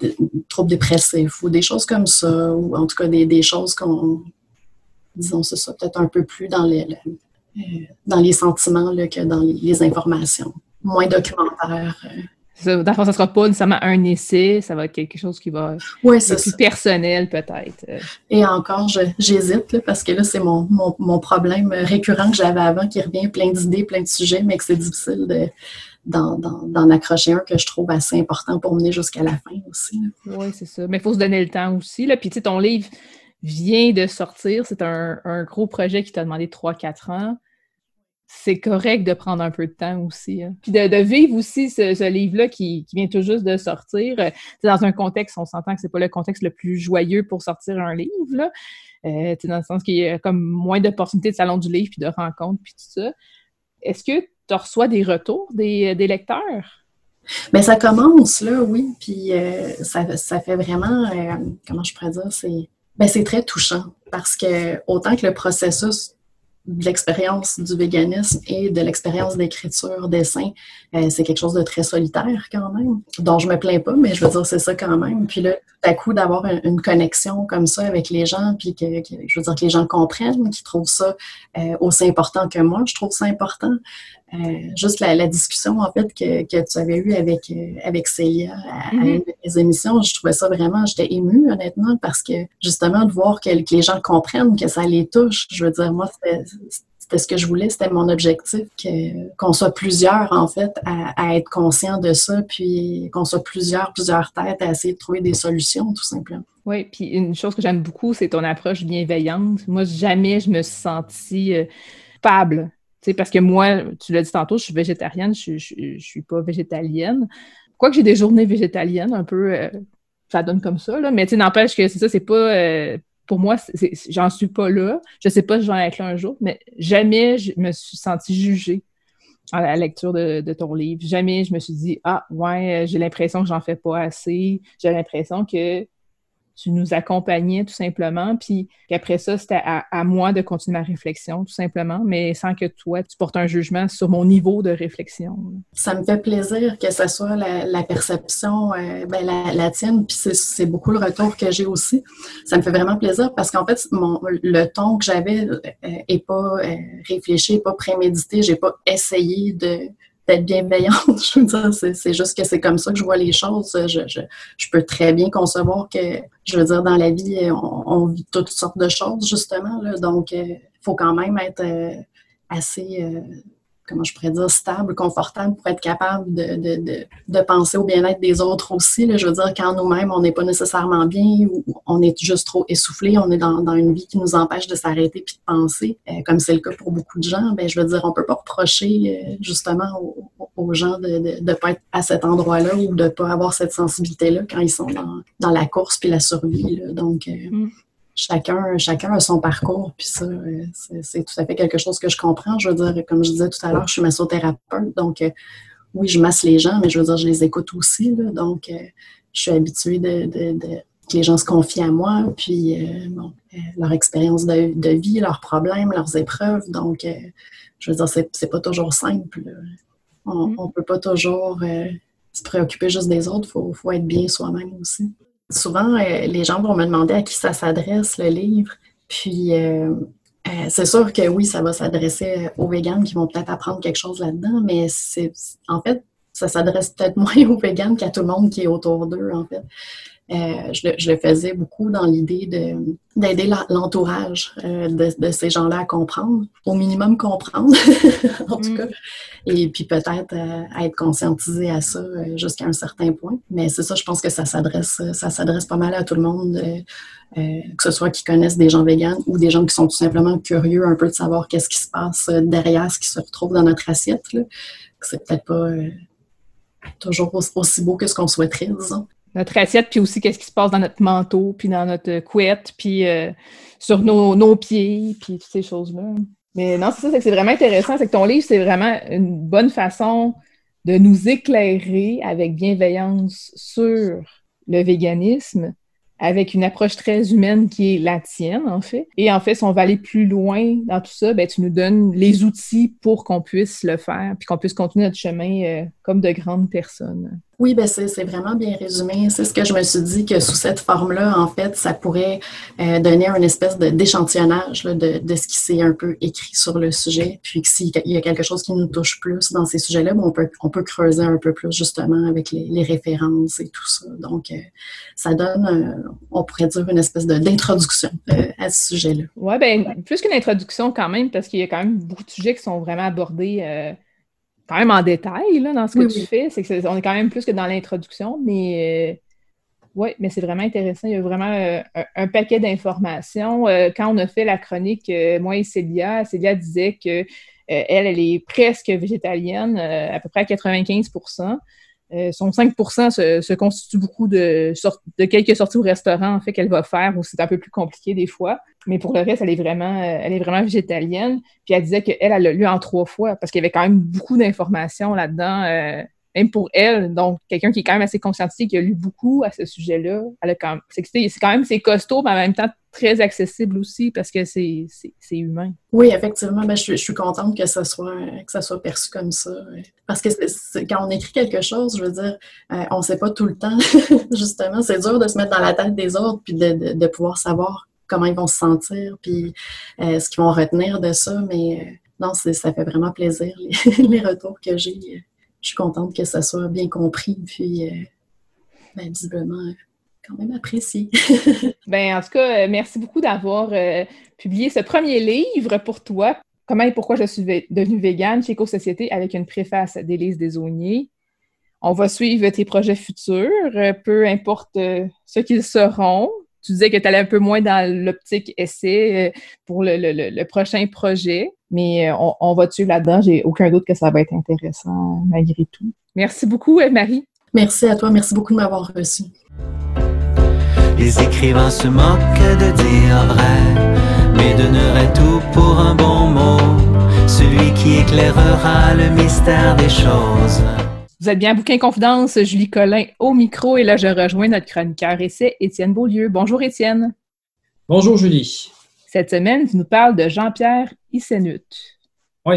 troubles dépressifs ou des choses comme ça, ou en tout cas des, choses qu'on, disons, c'est ça, peut-être un peu plus dans les, euh, dans les sentiments là, que dans les, informations. Moins documentaire. Dans ça ne sera pas nécessairement un essai, ça va être quelque chose qui va ouais, être plus personnel peut-être. Et encore, j'hésite parce que là, c'est mon, mon, problème récurrent que j'avais avant qui revient, plein d'idées, plein de sujets, mais que c'est difficile de, d'en, accrocher un que je trouve assez important pour mener jusqu'à la fin aussi. Oui, c'est ça. Mais il faut se donner le temps aussi. Là. Puis, tu sais, ton livre vient de sortir. C'est un, un gros projet qui t'a demandé 3-4 ans c'est correct de prendre un peu de temps aussi. Hein. Puis de, vivre aussi ce, livre-là qui, vient tout juste de sortir. Euh, dans un contexte, on s'entend que c'est pas le contexte le plus joyeux pour sortir un livre. Euh, dans le sens qu'il y a comme moins d'opportunités de salon du livre, puis de rencontres, puis tout ça. Est-ce que tu reçois des retours des, lecteurs? Bien, ça commence là, oui. Puis euh, ça, fait vraiment, comment je pourrais dire, c'est ben, c'est très touchant parce que autant que le processus de l'expérience du véganisme et de l'expérience d'écriture, dessin, euh, c'est quelque chose de très solitaire quand même, dont je me plains pas, mais je veux dire, c'est ça quand même. Puis là, tout à coup, d'avoir une, connexion comme ça avec les gens, puis que, je veux dire, que les gens comprennent, qu'ils trouvent ça euh, aussi important que moi, je trouve ça important. Euh, juste la, discussion, en fait, que, que tu avais eue avec, avec Célia à, mm-hmm. une des émissions, je trouvais ça vraiment, j'étais émue, honnêtement, parce que justement, de voir que, que les gens comprennent, que ça les touche, je veux dire, moi, c'était c'était ce que je voulais, c'était mon objectif, qu'on soit plusieurs, en fait, à, être conscients de ça, puis qu'on soit plusieurs, plusieurs têtes à essayer de trouver des solutions, tout simplement. Oui, puis une chose que j'aime beaucoup, c'est ton approche bienveillante. Moi, jamais je me suis sentie euh, parce que moi, tu l'as dit tantôt, je suis végétarienne, je, ne suis pas végétalienne. Quoique j'ai des journées végétaliennes, un peu, euh, ça donne comme ça, là, mais tu n'empêche que c'est ça, c'est pas, euh, pour moi, j'en suis pas là. Je sais pas si je vais être là un jour, mais jamais je me suis sentie jugée à la lecture de, de, ton livre. Jamais je me suis dit Ah, ouais, j'ai l'impression que j'en fais pas assez. J'ai l'impression que tu nous accompagnais tout simplement, puis qu'après ça, c'était à, moi de continuer ma réflexion, tout simplement, mais sans que toi, tu portes un jugement sur mon niveau de réflexion. Ça me fait plaisir que ce soit la, perception, euh, ben, la, tienne, puis c'est beaucoup le retour que j'ai aussi. Ça me fait vraiment plaisir parce qu'en fait, mon, le ton que j'avais n'est euh, pas euh, réfléchi, pas prémédité, j'ai pas essayé de d'être bienveillante. Je veux dire, c'est juste que c'est comme ça que je vois les choses. Je, je, je, peux très bien concevoir que, je veux dire, dans la vie, on, vit toutes sortes de choses, justement. Là, donc, il euh, faut quand même être euh, assez euh, comment je pourrais dire, stable, confortable pour être capable de, de, de, de penser au bien-être des autres aussi. Là. Je veux dire, quand nous-mêmes, on n'est pas nécessairement bien ou on est juste trop essoufflé, on est dans, dans une vie qui nous empêche de s'arrêter puis de penser, euh, comme c'est le cas pour beaucoup de gens, ben, je veux dire, on peut pas reprocher euh, justement aux, gens de ne pas être à cet endroit-là ou de pas avoir cette sensibilité-là quand ils sont dans, dans la course puis la survie. Là. Donc, euh, mm chacun, chacun a son parcours, puis ça, euh, c'est tout à fait quelque chose que je comprends. Je veux dire, comme je disais tout à l'heure, je suis massothérapeute, donc euh, oui, je masse les gens, mais je veux dire, je les écoute aussi. donc, euh, je suis habituée de, que les gens se confient à moi, puis bon, leur expérience de, vie, leurs problèmes, leurs épreuves. Donc, je veux dire, c'est pas toujours simple. On ne mm. peut pas toujours se préoccuper juste des autres, il faut, faut, être bien soi-même aussi. Souvent, les gens vont me demander à qui ça s'adresse, le livre. Puis, euh, c'est sûr que oui, ça va s'adresser aux véganes qui vont peut-être apprendre quelque chose là-dedans, mais c'est en fait, ça s'adresse peut-être moins aux véganes qu'à tout le monde qui est autour d'eux, en fait. Euh, je, le, faisais beaucoup dans l'idée d'aider l'entourage euh, de, ces gens-là à comprendre, au minimum comprendre, en tout mm. cas, et puis peut-être à être conscientisé à ça jusqu'à un certain point. Mais c'est ça, je pense que ça s'adresse, ça s'adresse pas mal à tout le monde. Euh, que ce soit qui connaissent des gens véganes ou des gens qui sont tout simplement curieux un peu de savoir qu'est-ce qui se passe euh, derrière ce qui se retrouve dans notre assiette. C'est peut-être pas euh, toujours aussi beau que ce qu'on souhaiterait, disons. Notre assiette, puis aussi qu'est-ce qui se passe dans notre manteau, puis dans notre couette, puis sur nos, pieds, puis toutes ces choses-là. Mais non, c'est ça, c'est vraiment intéressant. C'est que ton livre, c'est vraiment une bonne façon de nous éclairer avec bienveillance sur le véganisme, avec une approche très humaine qui est la tienne, en fait. Et en fait, si on va aller plus loin dans tout ça, ben, tu nous donnes les outils pour qu'on puisse le faire, puis qu'on puisse continuer notre chemin euh, comme de grandes personnes. Oui, ben c'est vraiment bien résumé. C'est ce que je me suis dit que sous cette forme-là, en fait, ça pourrait euh, donner une espèce d'échantillonnage de, de, ce qui s'est un peu écrit sur le sujet. Puis que s'il y a quelque chose qui nous touche plus dans ces sujets-là, ben, on, peut, on peut creuser un peu plus justement avec les, références et tout ça. Donc, euh, ça donne, euh, on pourrait dire, une espèce d'introduction à ce sujet-là. Oui, ben plus qu'une introduction quand même, parce qu'il y a quand même beaucoup de sujets qui sont vraiment abordés quand même en détail là, dans ce que tu fais. C'est que on est quand même plus que dans l'introduction, mais euh, oui, mais c'est vraiment intéressant. Il y a vraiment euh, un, paquet d'informations. Euh, quand on a fait la chronique, moi et Célia, Célia disait que elle, elle est presque végétalienne, à peu près à 95 son 5 se, se, constitue beaucoup de, de quelques sorties au restaurant en fait qu'elle va faire, où c'est un peu plus compliqué des fois. Mais pour le reste, elle est vraiment, euh, elle est vraiment végétalienne. Puis elle disait qu'elle, elle l'a lu en trois fois parce qu'il y avait quand même beaucoup d'informations là-dedans, euh, même pour elle. Donc, quelqu'un qui est quand même assez conscientisé, qui a lu beaucoup à ce sujet-là. c'est, quand même c'est costaud, mais en même temps très accessible aussi parce que c'est, humain. Oui, effectivement. Ben, je, suis contente que ça soit, que ça soit perçu comme ça. Parce que quand on écrit quelque chose, je veux dire, euh, on ne sait pas tout le temps, justement. C'est dur de se mettre dans la tête des autres puis de, de pouvoir savoir comment ils vont se sentir, puis euh, ce qu'ils vont retenir de ça. Mais euh, non, ça fait vraiment plaisir, les, retours que j'ai. Je suis contente que ça soit bien compris, puis euh, ben, visiblement quand même apprécié. ben, en tout cas, merci beaucoup d'avoir publié ce premier livre pour toi. Comment et pourquoi je suis devenue végane chez Éco-Société avec une préface d'Élise Desauniers. On va suivre tes projets futurs, peu importe ce qu'ils seront tu disais que tu allais un peu moins dans l'optique essai euh, pour le, prochain projet, mais euh, on, va dessus là-dedans? J'ai aucun doute que ça va être intéressant malgré tout. Merci beaucoup, euh, Marie. Merci à toi. Merci beaucoup de m'avoir reçu. Les écrivains se moquent de dire vrai, mais donneraient tout pour un bon mot, celui qui éclairera le mystère des choses. Vous êtes bien à Bouquin Confidence, Julie Collin au micro et là je rejoins notre chroniqueur essai Étienne Beaulieu. Bonjour Étienne. Bonjour Julie. Cette semaine, tu nous parles de Jean-Pierre Issenut. Oui,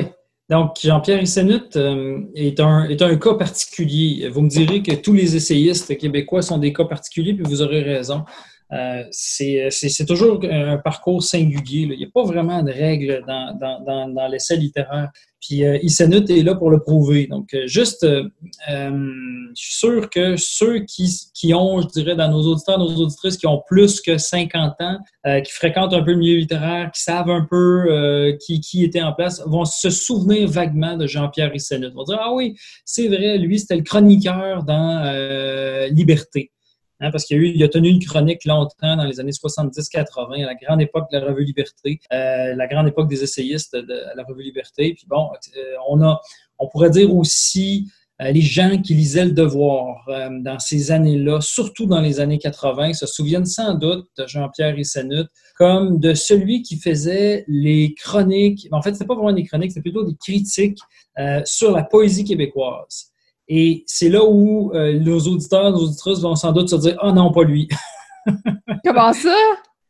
donc Jean-Pierre Issenut euh, est, un, est un cas particulier. Vous me direz que tous les essayistes québécois sont des cas particuliers, puis vous aurez raison. Euh, c'est toujours un parcours singulier. Il n'y a pas vraiment de règles dans, dans, dans, l'essai littéraire. Puis euh, est là pour le prouver. Donc, euh, juste, euh, je suis sûr que ceux qui, qui, ont, je dirais, dans nos auditeurs, nos auditrices qui ont plus que 50 ans, qui fréquentent un peu le milieu littéraire, qui savent un peu qui, qui, était en place, vont se souvenir vaguement de Jean-Pierre Issenut. Ils vont dire, ah oui, c'est vrai, lui, c'était le chroniqueur dans Liberté. Hein, parce qu'il a, a tenu une chronique longtemps dans les années 70-80, à la grande époque de la Revue Liberté, euh, la grande époque des essayistes de, la Revue Liberté. Puis bon, euh, on a, on pourrait dire aussi euh, les gens qui lisaient Le Devoir dans ces années-là, surtout dans les années 80, se souviennent sans doute de Jean-Pierre Rissenut comme de celui qui faisait les chroniques. En fait, c'était pas vraiment des chroniques, c'était plutôt des critiques sur la poésie québécoise. Et c'est là où nos auditeurs, nos auditrices vont sans doute se dire Ah non, pas lui. Comment ça?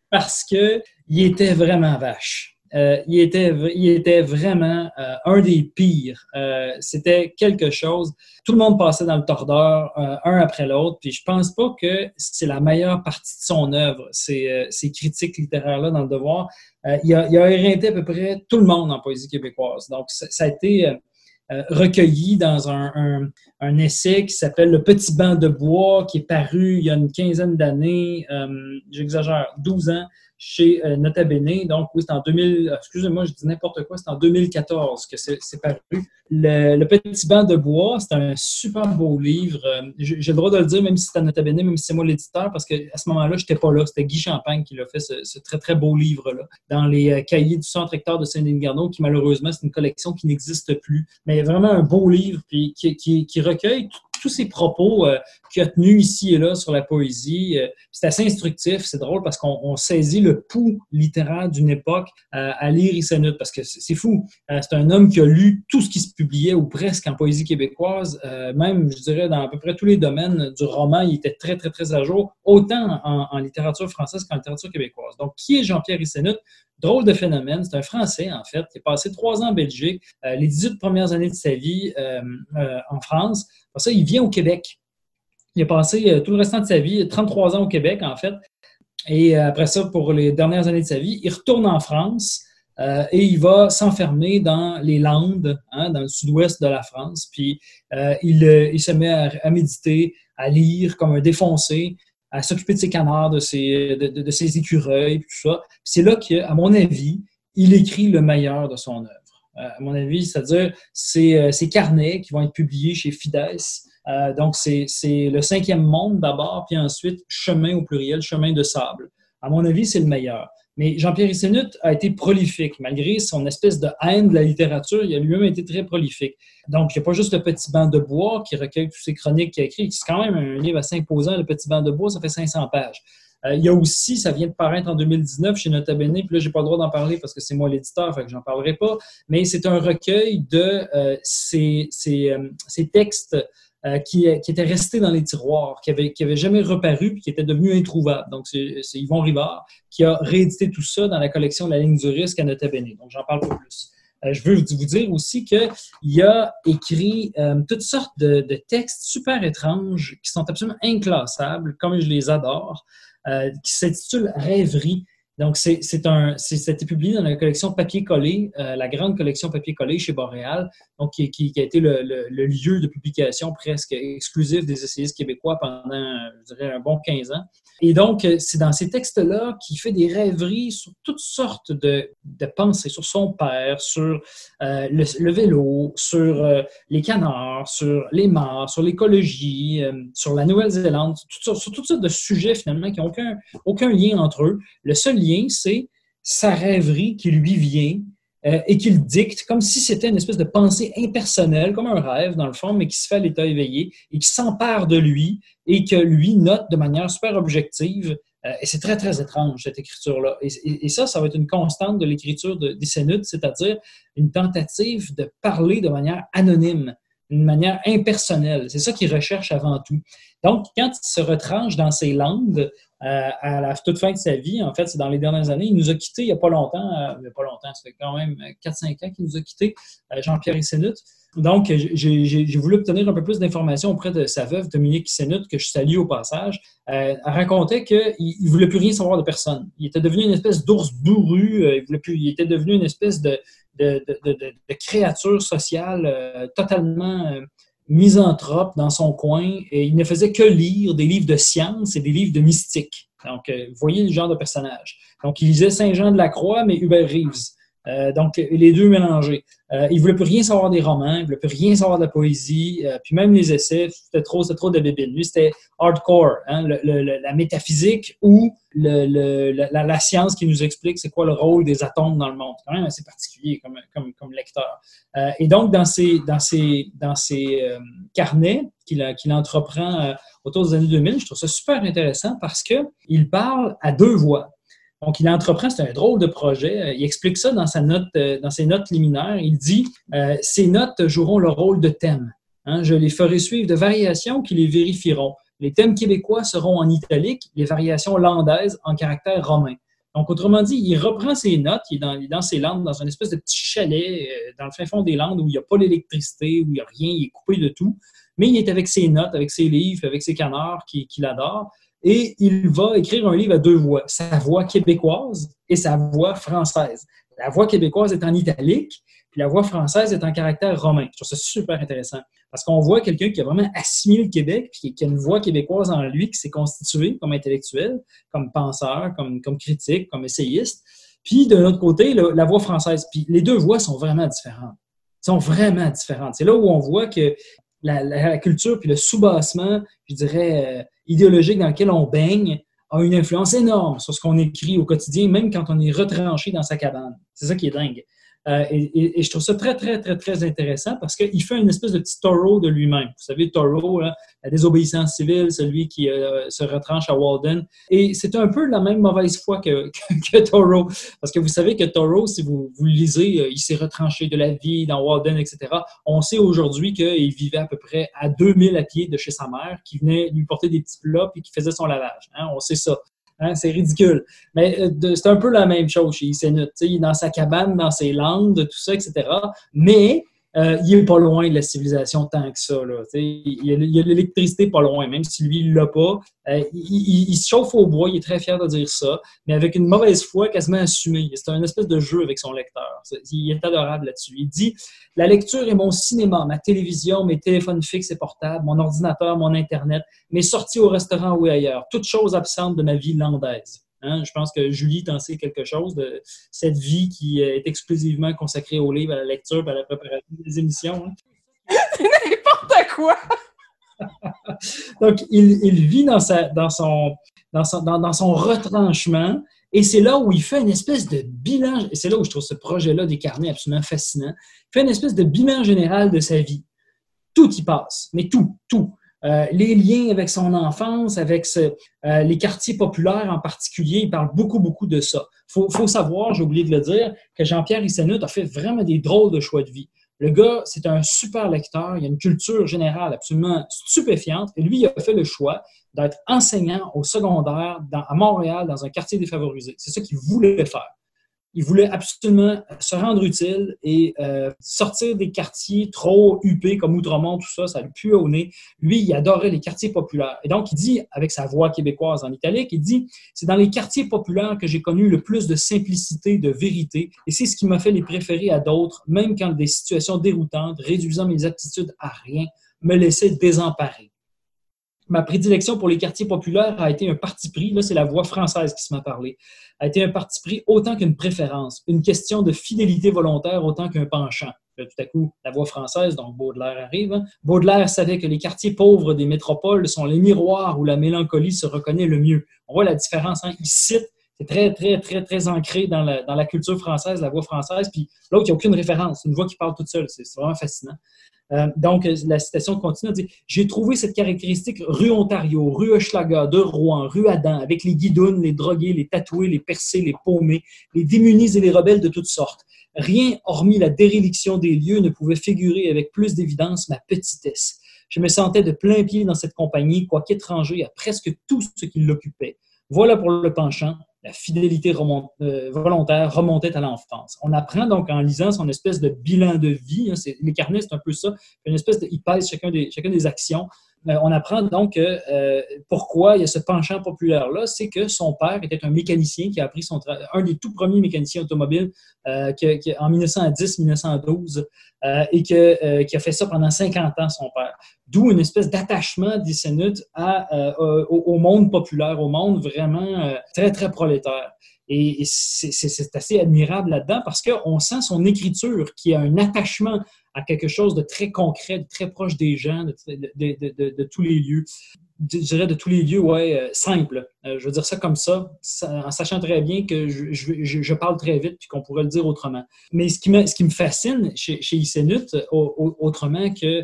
Parce qu'il était vraiment vache. Euh, il, était, il était vraiment euh, un des pires. Euh, c'était quelque chose. Tout le monde passait dans le tordeur, un après l'autre. Puis je pense pas que c'est la meilleure partie de son œuvre, ces, ces critiques littéraires-là dans le devoir. il, a, il a éreinté à peu près tout le monde en poésie québécoise. Donc, ça, a été recueilli dans un, un, essai qui s'appelle Le petit banc de bois, qui est paru il y a une quinzaine d'années, j'exagère, 12 ans, chez euh, Nota Bene. Donc, oui, c'est en 2000, excusez-moi, je dis n'importe quoi, c'est en 2014 que c'est paru. Le, Petit banc de bois, c'est un super beau livre. Euh, j'ai le droit de le dire, même si c'est à Nota Bene, même si c'est moi l'éditeur, parce qu'à ce moment-là, je n'étais pas là. C'était Guy Champagne qui l'a fait, ce, très, très beau livre-là, dans les euh, cahiers du Centre Hector de Saint-Denis-Gardon, qui malheureusement, c'est une collection qui n'existe plus. Mais vraiment un beau livre, puis qui, qui, qui recueille tous ces propos euh, qu'il a tenus ici et là sur la poésie. Euh, c'est assez instructif, c'est drôle parce qu'on saisit le pouls littéraire d'une époque euh, à lire Issenut, parce que c'est fou. c'est un homme qui a lu tout ce qui se publiait ou presque en poésie québécoise, même, je dirais, dans à peu près tous les domaines du roman, il était très, très, très à jour, autant en, littérature française qu'en littérature québécoise. Donc, qui est Jean-Pierre Issenut? Drôle de phénomène. C'est un Français, en fait, qui a passé trois ans en Belgique, les 18 premières années de sa vie en France. Après ça, il vient au Québec. Il a passé euh, tout le restant de sa vie, 33 ans au Québec, en fait. Et euh, après ça, pour les dernières années de sa vie, il retourne en France euh, et il va s'enfermer dans les Landes, hein, dans le sud-ouest de la France. Puis il, se met à, méditer, à lire comme un défoncé, à s'occuper de ses canards, de ses, écureuils, tout ça. C'est là qu'à mon avis, il écrit le meilleur de son œuvre. Euh, à mon avis, c'est-à-dire ces, euh, ces carnets qui vont être publiés chez Fides. Euh, donc, c'est le cinquième monde d'abord, puis ensuite chemin au pluriel, chemin de sable. À mon avis, c'est le meilleur. Mais Jean-Pierre Issenut a été prolifique. Malgré son espèce de haine de la littérature, il a lui-même été très prolifique. Donc, il n'y a pas juste le petit banc de bois qui recueille toutes ces chroniques qu'il a écrites. C'est quand même un livre assez imposant, le petit banc de bois, ça fait 500 pages. Euh, il y a aussi, ça vient de paraître en 2019 chez Nota Bene, puis là, j'ai pas le droit d'en parler parce que c'est moi l'éditeur, fait que j'en parlerai pas, mais c'est un recueil de euh, ces, euh, textes qui, qui, étaient restés dans les tiroirs, qui n'avaient qui avait jamais reparu, puis qui étaient devenus introuvables. Donc, c'est Yvon Rivard qui a réédité tout ça dans la collection La ligne du risque à Nota Bene. Donc, j'en parle pas plus. je veux vous dire aussi qu'il a écrit toutes sortes de, de, textes super étranges qui sont absolument inclassables, comme je les adore. Euh, qui s'intitule Rêverie. Donc, c'est un, c'était publié dans la collection Papier Collé, euh, la grande collection Papier Collé chez Boréal, donc qui, qui, a été le, lieu de publication presque exclusif des essayistes québécois pendant, je dirais, un bon 15 ans. Et donc, c'est dans ces textes-là qu'il fait des rêveries sur toutes sortes de, de pensées, sur son père, sur euh, le, vélo, sur euh, les canards, sur les mares, sur l'écologie, sur la Nouvelle-Zélande, sur, sur toutes sortes de sujets finalement qui n'ont aucun, aucun lien entre eux. Le seul lien c'est sa rêverie qui lui vient euh, et qu'il dicte comme si c'était une espèce de pensée impersonnelle, comme un rêve dans le fond, mais qui se fait à l'état éveillé et qui s'empare de lui et que lui note de manière super objective. Euh, et c'est très, très étrange, cette écriture-là. Et, ça, ça va être une constante de l'écriture de, des c'est-à-dire une tentative de parler de manière anonyme, d'une manière impersonnelle. C'est ça qu'il recherche avant tout. Donc, quand il se retranche dans ses langues, euh, à la toute fin de sa vie, en fait, c'est dans les dernières années. Il nous a quittés il n'y a pas longtemps, euh, il n'y a pas longtemps, ça fait quand même 4-5 ans qu'il nous a quittés, euh, Jean-Pierre Issenut. Donc, j'ai voulu obtenir un peu plus d'informations auprès de sa veuve, Dominique Issenut, que je salue au passage. elle racontait qu'il ne voulait plus rien savoir de personne. Il était devenu une espèce d'ours bourru, il, voulait plus, il était devenu une espèce de, de, de, de créature sociale totalement misanthrope dans son coin et il ne faisait que lire des livres de science et des livres de mystique. Donc, euh, vous voyez le genre de personnage. Donc, il lisait Saint-Jean de la Croix, mais Hubert Reeves. Euh, donc, les deux mélangés. Euh, il ne voulait plus rien savoir des romans, il ne voulait plus rien savoir de la poésie, euh, puis même les essais, c'était trop, trop de bébé. Lui, c'était hardcore, hein, la métaphysique ou la, science qui nous explique c'est quoi le rôle des atomes dans le monde. C'est quand même assez particulier comme, lecteur. et donc, dans ces carnets qu'il entreprend autour des années 2000, je trouve ça super intéressant parce qu'il parle à deux voix. Donc, il entreprend, c'est un drôle de projet. Euh, il explique ça dans, sa note, euh, dans ses notes liminaires. Il dit euh, Ces notes joueront le rôle de thème. Hein, je les ferai suivre de variations qui les vérifieront. Les thèmes québécois seront en italique, les variations landaises en caractère romain. Donc, autrement dit, il reprend ses notes, il est dans, ses Landes, dans une espèce de petit chalet dans le fin fond des Landes où il n'y a pas l'électricité, où il n'y a rien, il est coupé de tout. Mais il est avec ses notes, avec ses livres, avec ses canards qu'il adore. Et il va écrire un livre à deux voix, sa voix québécoise et sa voix française. La voix québécoise est en italique, puis la voix française est en caractère romain. Je trouve ça super intéressant. Parce qu'on voit quelqu'un qui a vraiment assimilé le Québec, puis qui a une voix québécoise en lui, qui s'est constitué comme intellectuel, comme penseur, comme, critique, comme essayiste. Puis de l'autre côté, la voix française. Puis les deux voix sont vraiment différentes. sont vraiment différentes. C'est là où on voit que la, culture puis le soubassement, je dirais, euh, idéologique dans lequel on baigne, a une influence énorme sur ce qu'on écrit au quotidien, même quand on est retranché dans sa cabane. C'est ça qui est dingue. Euh, et, je trouve ça très, très, très, très intéressant parce qu'il fait une espèce de petit taureau de lui-même. Vous savez, taureau, la désobéissance civile, celui qui euh, se retranche à Walden. Et c'est un peu la même mauvaise foi que, que, taureau. Parce que vous savez que taureau, si vous, vous le lisez, euh, il s'est retranché de la vie dans Walden, etc. On sait aujourd'hui qu'il vivait à peu près à 2000 à pied de chez sa mère, qui venait lui porter des petits plats et qui faisait son lavage. Hein. On sait ça. Hein, c'est ridicule. Mais euh, c'est un peu la même chose chez Isenut. Il est dans sa cabane, dans ses landes, tout ça, etc. Mais euh, il est pas loin de la civilisation tant que ça. Là, il y a l'électricité pas loin, même si lui, il l'a pas. Euh, il, se chauffe au bois, il est très fier de dire ça, mais avec une mauvaise foi quasiment assumée. C'est un espèce de jeu avec son lecteur. Il est adorable là-dessus. Il dit La lecture est mon cinéma, ma télévision, mes téléphones fixes et portables, mon ordinateur, mon Internet, mes sorties au restaurant ou ailleurs, toutes choses absentes de ma vie landaise. Hein, je pense que Julie t'en sait quelque chose de cette vie qui est exclusivement consacrée au livre, à la lecture, à la préparation des émissions. Hein? C'est n'importe quoi! Donc, il, vit dans, sa, dans, son, dans, son, dans, son retranchement et c'est là où il fait une espèce de bilan, et c'est là où je trouve ce projet-là des carnets absolument fascinant, il fait une espèce de bilan général de sa vie. Tout y passe, mais tout, tout. Euh, les liens avec son enfance, avec euh, les quartiers populaires en particulier, il parle beaucoup, beaucoup de ça. Il faut, savoir, j'ai oublié de le dire, que Jean-Pierre Issenut a fait vraiment des drôles de choix de vie. Le gars, c'est un super lecteur, il a une culture générale absolument stupéfiante, et lui, il a fait le choix d'être enseignant au secondaire à Montréal, dans un quartier défavorisé. C'est ça qu'il voulait faire il voulait absolument se rendre utile et euh, sortir des quartiers trop huppés comme Outremont, tout ça, ça lui pue au nez. Lui, il adorait les quartiers populaires. Et donc, il dit, avec sa voix québécoise en italique, il dit, c'est dans les quartiers populaires que j'ai connu le plus de simplicité, de vérité, et c'est ce qui m'a fait les préférer à d'autres, même quand des situations déroutantes, réduisant mes aptitudes à rien, me laissaient désemparer ma prédilection pour les quartiers populaires a été un parti pris. Là, c'est la voix française qui se m'a parlé. A été un parti pris autant qu'une préférence, une question de fidélité volontaire autant qu'un penchant. tout à coup, la voix française, donc Baudelaire arrive. Hein. Baudelaire savait que les quartiers pauvres des métropoles sont les miroirs où la mélancolie se reconnaît le mieux. On voit la différence. Hein? Il cite c'est très, très, très, très ancré dans la, dans la, culture française, la voix française. Puis l'autre, il n'y a aucune référence. Une voix qui parle toute seule. C'est vraiment fascinant. Euh, donc, la citation continue, dit J'ai trouvé cette caractéristique rue Ontario, rue Hochelaga, de Rouen, rue Adam, avec les guidounes, les drogués, les tatoués, les percés, les paumés, les démunis et les rebelles de toutes sortes. Rien, hormis la déréliction des lieux, ne pouvait figurer avec plus d'évidence ma petitesse. Je me sentais de plein pied dans cette compagnie, quoique étranger à presque tout ce qui l'occupait. Voilà pour le penchant, la fidélité euh, volontaire remontait à l'enfance. On apprend donc en lisant son espèce de bilan de vie, hein, les carnets, c'est un peu ça, une espèce de, il pèse chacun des, chacun des actions. Euh, on apprend donc euh, pourquoi il y a ce penchant populaire-là, c'est que son père était un mécanicien qui a appris son un des tout premiers mécaniciens automobiles qui, en 1910-1912 et qui a fait ça pendant 50 ans, son père. D'où une espèce d'attachement des au, monde populaire, au monde vraiment très, très prolétaire. Et, c'est assez admirable là-dedans parce qu'on sent son écriture qui a un attachement à quelque chose de très concret, de très proche des gens, de, tous les lieux. Je dirais de tous les lieux, ouais, euh, simple. Euh, je veux dire ça comme ça, en sachant très bien que je, parle très vite puis qu'on pourrait le dire autrement. Mais ce qui me, fascine chez, chez Isenut, autrement que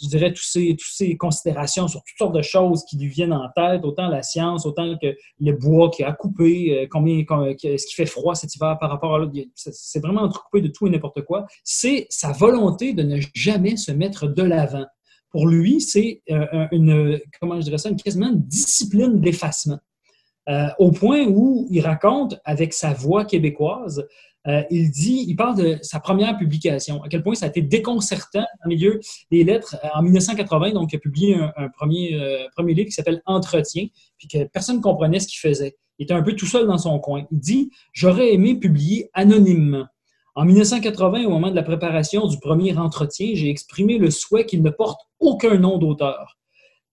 je dirais, toutes ces, toutes ces considérations sur toutes sortes de choses qui lui viennent en tête, autant la science, autant que le bois qui a coupé, euh, combien, ce qui fait froid cet hiver par rapport à l'autre. C'est vraiment entrecoupé de tout et n'importe quoi. C'est sa volonté de ne jamais se mettre de l'avant pour lui, c'est une, comment je dirais ça, une, quasiment discipline d'effacement. au point où il raconte avec sa voix québécoise euh, il dit, il parle de sa première publication, à quel point ça a été déconcertant au milieu des lettres. Euh, en 1980, donc, il a publié un, premier, euh, premier livre qui s'appelle Entretien, puis que personne ne comprenait ce qu'il faisait. Il était un peu tout seul dans son coin. Il dit J'aurais aimé publier anonymement. En 1980, au moment de la préparation du premier entretien, j'ai exprimé le souhait qu'il ne porte aucun nom d'auteur.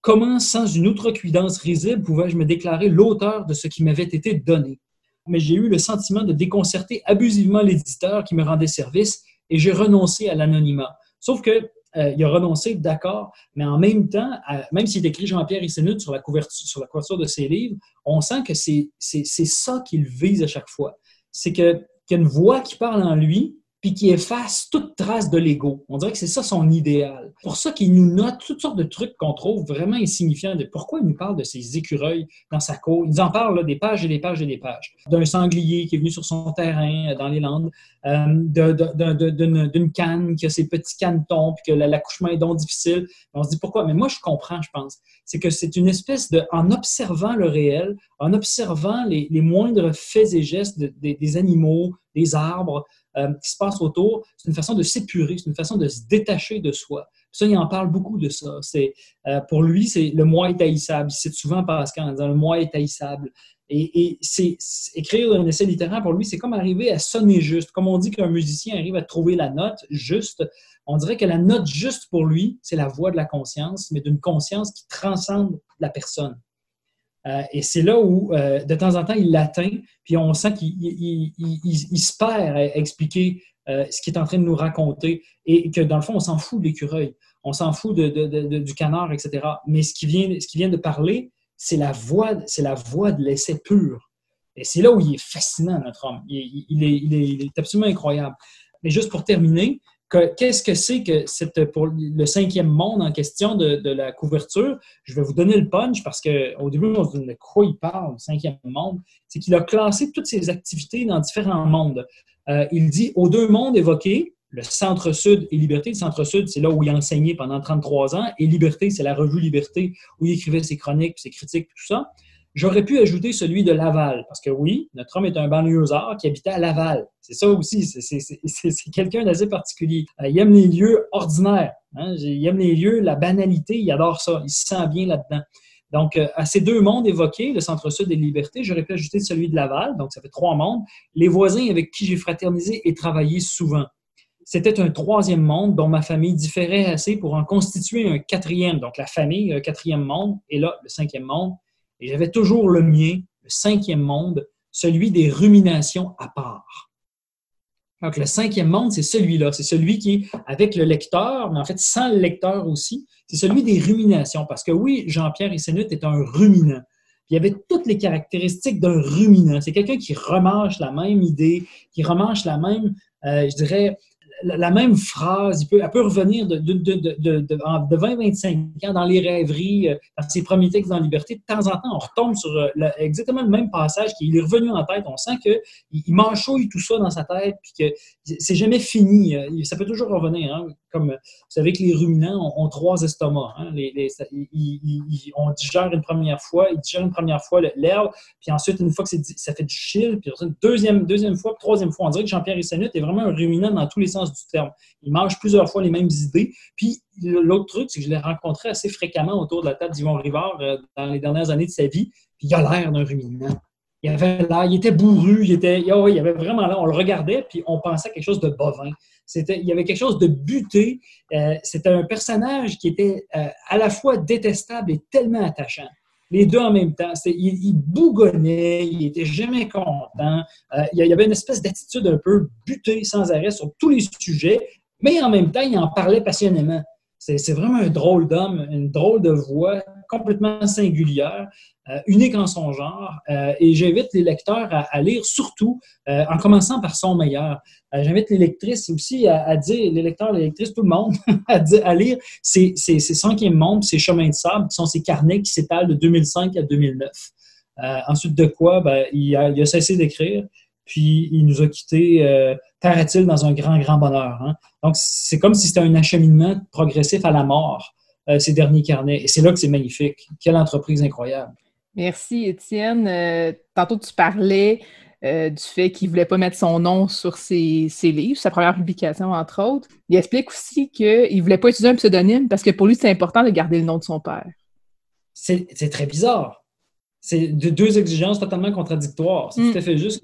Comment, sans une outrecuidance risible, pouvais-je me déclarer l'auteur de ce qui m'avait été donné? Mais j'ai eu le sentiment de déconcerter abusivement l'éditeur qui me rendait service et j'ai renoncé à l'anonymat. Sauf que euh, il a renoncé, d'accord, mais en même temps, même s'il écrit Jean-Pierre Issenut sur la couverture, sur la couverture de ses livres, on sent que c'est ça qu'il vise à chaque fois. C'est qu'il y a une voix qui parle en lui, puis qui efface toute trace de l'ego. On dirait que c'est ça son idéal. Pour ça qu'il nous note toutes sortes de trucs qu'on trouve vraiment insignifiants. De pourquoi il nous parle de ces écureuils dans sa cour. Il nous en parle des pages et des pages et des pages. D'un sanglier qui est venu sur son terrain euh, dans les Landes, euh, d'une canne qui a ses petits canetons, puis que l'accouchement est donc difficile. On se dit pourquoi? Mais moi, je comprends, je pense. C'est que c'est une espèce de, en observant le réel, en observant les, moindres faits et gestes des animaux, des arbres, euh, qui se passe autour, c'est une façon de s'épurer, c'est une façon de se détacher de soi. Ça, il en parle beaucoup de ça. C'est euh, pour lui, c'est le moi est. Il cite souvent Pascal en disant le moi est. Et, écrire un essai littéraire pour lui, c'est comme arriver à sonner juste. Comme on dit qu'un musicien arrive à trouver la note juste, on dirait que la note juste pour lui, c'est la voix de la conscience, mais d'une conscience qui transcende la personne. Euh, et c'est là où, euh, de temps en temps, il l'atteint, puis on sent qu'il il, expliquer euh, ce qu'il est en train de nous raconter, et que dans le fond, on s'en fout de l'écureuil, on s'en fout du canard, etc. Mais ce qui vient, de parler, c'est la voix, la voix de l'essai pur. Et c'est là où il est fascinant, notre homme. Il est absolument incroyable. Mais juste pour terminer, Qu'est-ce que c'est que pour le cinquième monde en question de, la couverture? Je vais vous donner le punch parce qu'au début, on se dit de quoi il parle, le cinquième monde? C'est qu'il a classé toutes ses activités dans différents mondes. Euh, il dit aux deux mondes évoqués, le Centre-Sud et Liberté. Le Centre-Sud, c'est là où il a enseigné pendant 33 ans. Et Liberté, c'est la revue Liberté où il écrivait ses chroniques, ses critiques, tout ça. J'aurais pu ajouter celui de Laval, parce que oui, notre homme est un banlieusard qui habitait à Laval. C'est ça aussi, c'est quelqu'un d'assez particulier. Euh, il aime les lieux ordinaires, hein. il aime les lieux, la banalité, il adore ça, il se sent bien là-dedans. Donc, euh, à ces deux mondes évoqués, le Centre-Sud et Liberté, j'aurais pu ajouter celui de Laval, donc ça fait trois mondes, les voisins avec qui j'ai fraternisé et travaillé souvent. C'était un troisième monde dont ma famille différait assez pour en constituer un quatrième. Donc, la famille, un quatrième monde, et là, le cinquième monde, et j'avais toujours le mien, le cinquième monde, celui des ruminations à part. Donc, le cinquième monde, c'est celui-là. C'est celui qui est avec le lecteur, mais en fait sans le lecteur aussi. C'est celui des ruminations. Parce que oui, Jean-Pierre Issenut est un ruminant. il avait toutes les caractéristiques d'un ruminant. C'est quelqu'un qui remanche la même idée, qui remanche la même, euh, je dirais, la, même phrase, il peut, elle peut revenir de, de, de, de 20-25 ans dans les rêveries, euh, dans ses premiers textes dans Liberté. De temps en temps, on retombe sur euh, exactement le même passage qui est revenu en tête. On sent qu'il il manchouille tout ça dans sa tête, puis que c'est jamais fini. Euh, ça peut toujours revenir. Hein. Comme vous savez que les ruminants ont, trois estomacs. Hein. Les, on digère une première fois, ils digèrent une première fois l'herbe, puis ensuite, une fois que ça fait du chill, puis une deuxième, deuxième fois, troisième fois. On dirait que Jean-Pierre Rissanut est vraiment un ruminant dans tous les sens du terme. Il mange plusieurs fois les mêmes idées. Puis l'autre truc, c'est que je l'ai rencontré assez fréquemment autour de la table d'Yvon Rivard euh, dans les dernières années de sa vie. Puis il a l'air d'un ruminant. Il avait l'air, il était bourru, il était, oh, il avait vraiment là, on le regardait, puis on pensait à quelque chose de bovin. C'était, il y avait quelque chose de buté. Euh, c'était un personnage qui était euh, à la fois détestable et tellement attachant les deux en même temps. Il, bougonnait, il était jamais content. Euh, il y avait une espèce d'attitude un peu butée sans arrêt sur tous les sujets, mais en même temps, il en parlait passionnément. C'est vraiment un drôle d'homme, une drôle de voix complètement singulière, euh, unique en son genre. Euh, et j'invite les lecteurs à, lire surtout, en commençant par son meilleur. j'invite les lectrices aussi à, dire, les lecteurs, les lectrices, tout le monde, à, lire ces, ces, ces cinquièmes mondes, ces chemins de sable, qui sont ces carnets qui s'étalent de 2005 à 2009. ensuite de quoi, ben, il, a, cessé d'écrire puis il nous a quittés, euh, paraît-il, dans un grand, grand bonheur. Hein. Donc, c'est comme si c'était un acheminement progressif à la mort. Ses derniers carnets. Et c'est là que c'est magnifique. Quelle entreprise incroyable. Merci, Étienne. tantôt, tu parlais euh, du fait qu'il ne voulait pas mettre son nom sur ses, livres, sa première publication, entre autres. Il explique aussi qu'il ne voulait pas utiliser un pseudonyme parce que pour lui, c'est important de garder le nom de son père. C'est très bizarre. C'est deux exigences totalement contradictoires. C'est mm. tout à fait juste.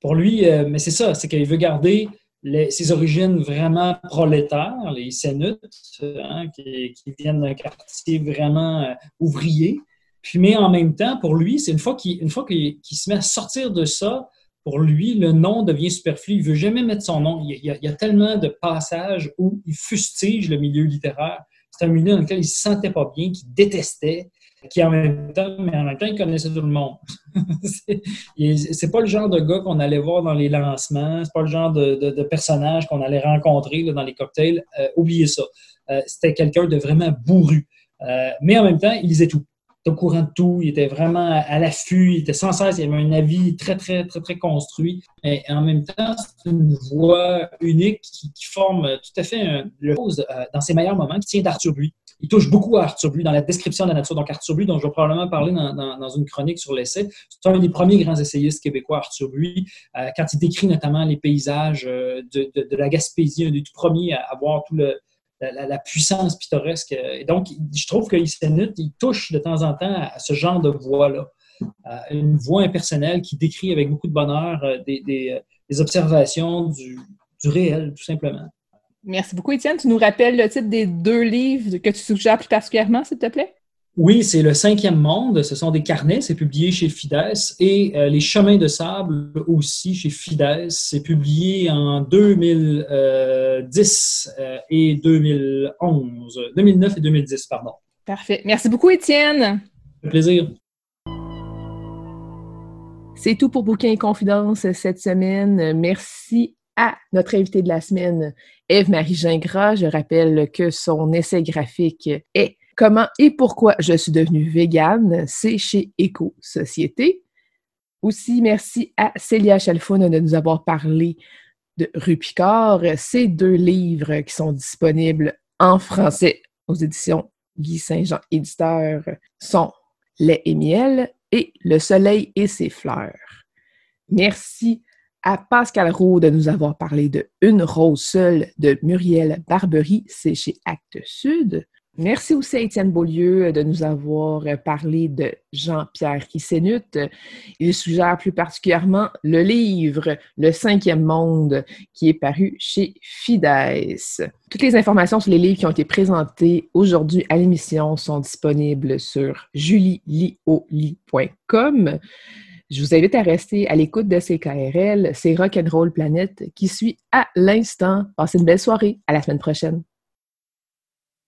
Pour lui, euh, mais c'est ça, c'est qu'il veut garder ses origines vraiment prolétaires, les Sénutes, hein, qui, viennent d'un quartier vraiment euh, ouvrier. Puis, mais en même temps, pour lui, c'est une fois qu'il se met à sortir de ça, pour lui, le nom devient superflu. Il ne veut jamais mettre son nom. Il y, a, tellement de passages où il fustige le milieu littéraire. C'est un milieu dans lequel il ne se sentait pas bien, qu'il détestait, qui en même temps, mais en même temps, il connaissait tout le monde. c'est pas le genre de gars qu'on allait voir dans les lancements, c'est pas le genre de, personnage qu'on allait rencontrer dans les cocktails. Euh, oubliez ça. Euh, c'était quelqu'un de vraiment bourru. Euh, mais en même temps, il lisait tout au courant de tout, il était vraiment à l'affût, il était sans cesse, il avait un avis très, très, très, très construit. Et en même temps, c'est une voix unique qui, forme tout à fait le euh, dans ses meilleurs moments, qui tient d'Arthur Buis. Il touche beaucoup à Arthur Buis dans la description de la nature. Donc, Arthur Buis, dont je vais probablement parler dans, une chronique sur l'essai, c'est un des premiers grands essayistes québécois, Arthur Buis, euh, quand il décrit notamment les paysages euh, de, la Gaspésie, un des tout premiers à, avoir voir la, puissance pittoresque. Et donc, je trouve que il touche de temps en temps à, ce genre de voix-là. une voix impersonnelle qui décrit avec beaucoup de bonheur euh, des, observations du, réel, tout simplement. Merci beaucoup, Étienne. Tu nous rappelles le titre des deux livres que tu suggères plus particulièrement, s'il te plaît? Oui, c'est le cinquième monde. Ce sont des carnets. C'est publié chez Fides. Et euh, Les chemins de sable aussi chez Fides. C'est publié en 2010 euh, et 2011. 2009 et 2010, pardon. Parfait. Merci beaucoup, Étienne. Un plaisir. C'est tout pour Bouquin et Confidence cette semaine. Merci à notre invité de la semaine, Eve-Marie Gingras. Je rappelle que son essai graphique est Comment et pourquoi je suis devenue végane, c'est chez Éco Société. Aussi, merci à Célia Chalfoun de nous avoir parlé de Rupicard. Ces deux livres qui sont disponibles en français aux éditions Guy Saint-Jean, éditeur, sont Lait et miel et Le soleil et ses fleurs. Merci à Pascal Roux de nous avoir parlé de Une rose seule de Muriel Barbery, c'est chez Actes Sud. Merci aussi à Étienne Beaulieu de nous avoir parlé de Jean-Pierre Kissenut. Il suggère plus particulièrement le livre Le cinquième monde qui est paru chez Fides. Toutes les informations sur les livres qui ont été présentés aujourd'hui à l'émission sont disponibles sur julielioli.com. Je vous invite à rester à l'écoute de CKRL, c'est Rock'n'Roll Planète qui suit à l'instant. Passez une belle soirée. À la semaine prochaine.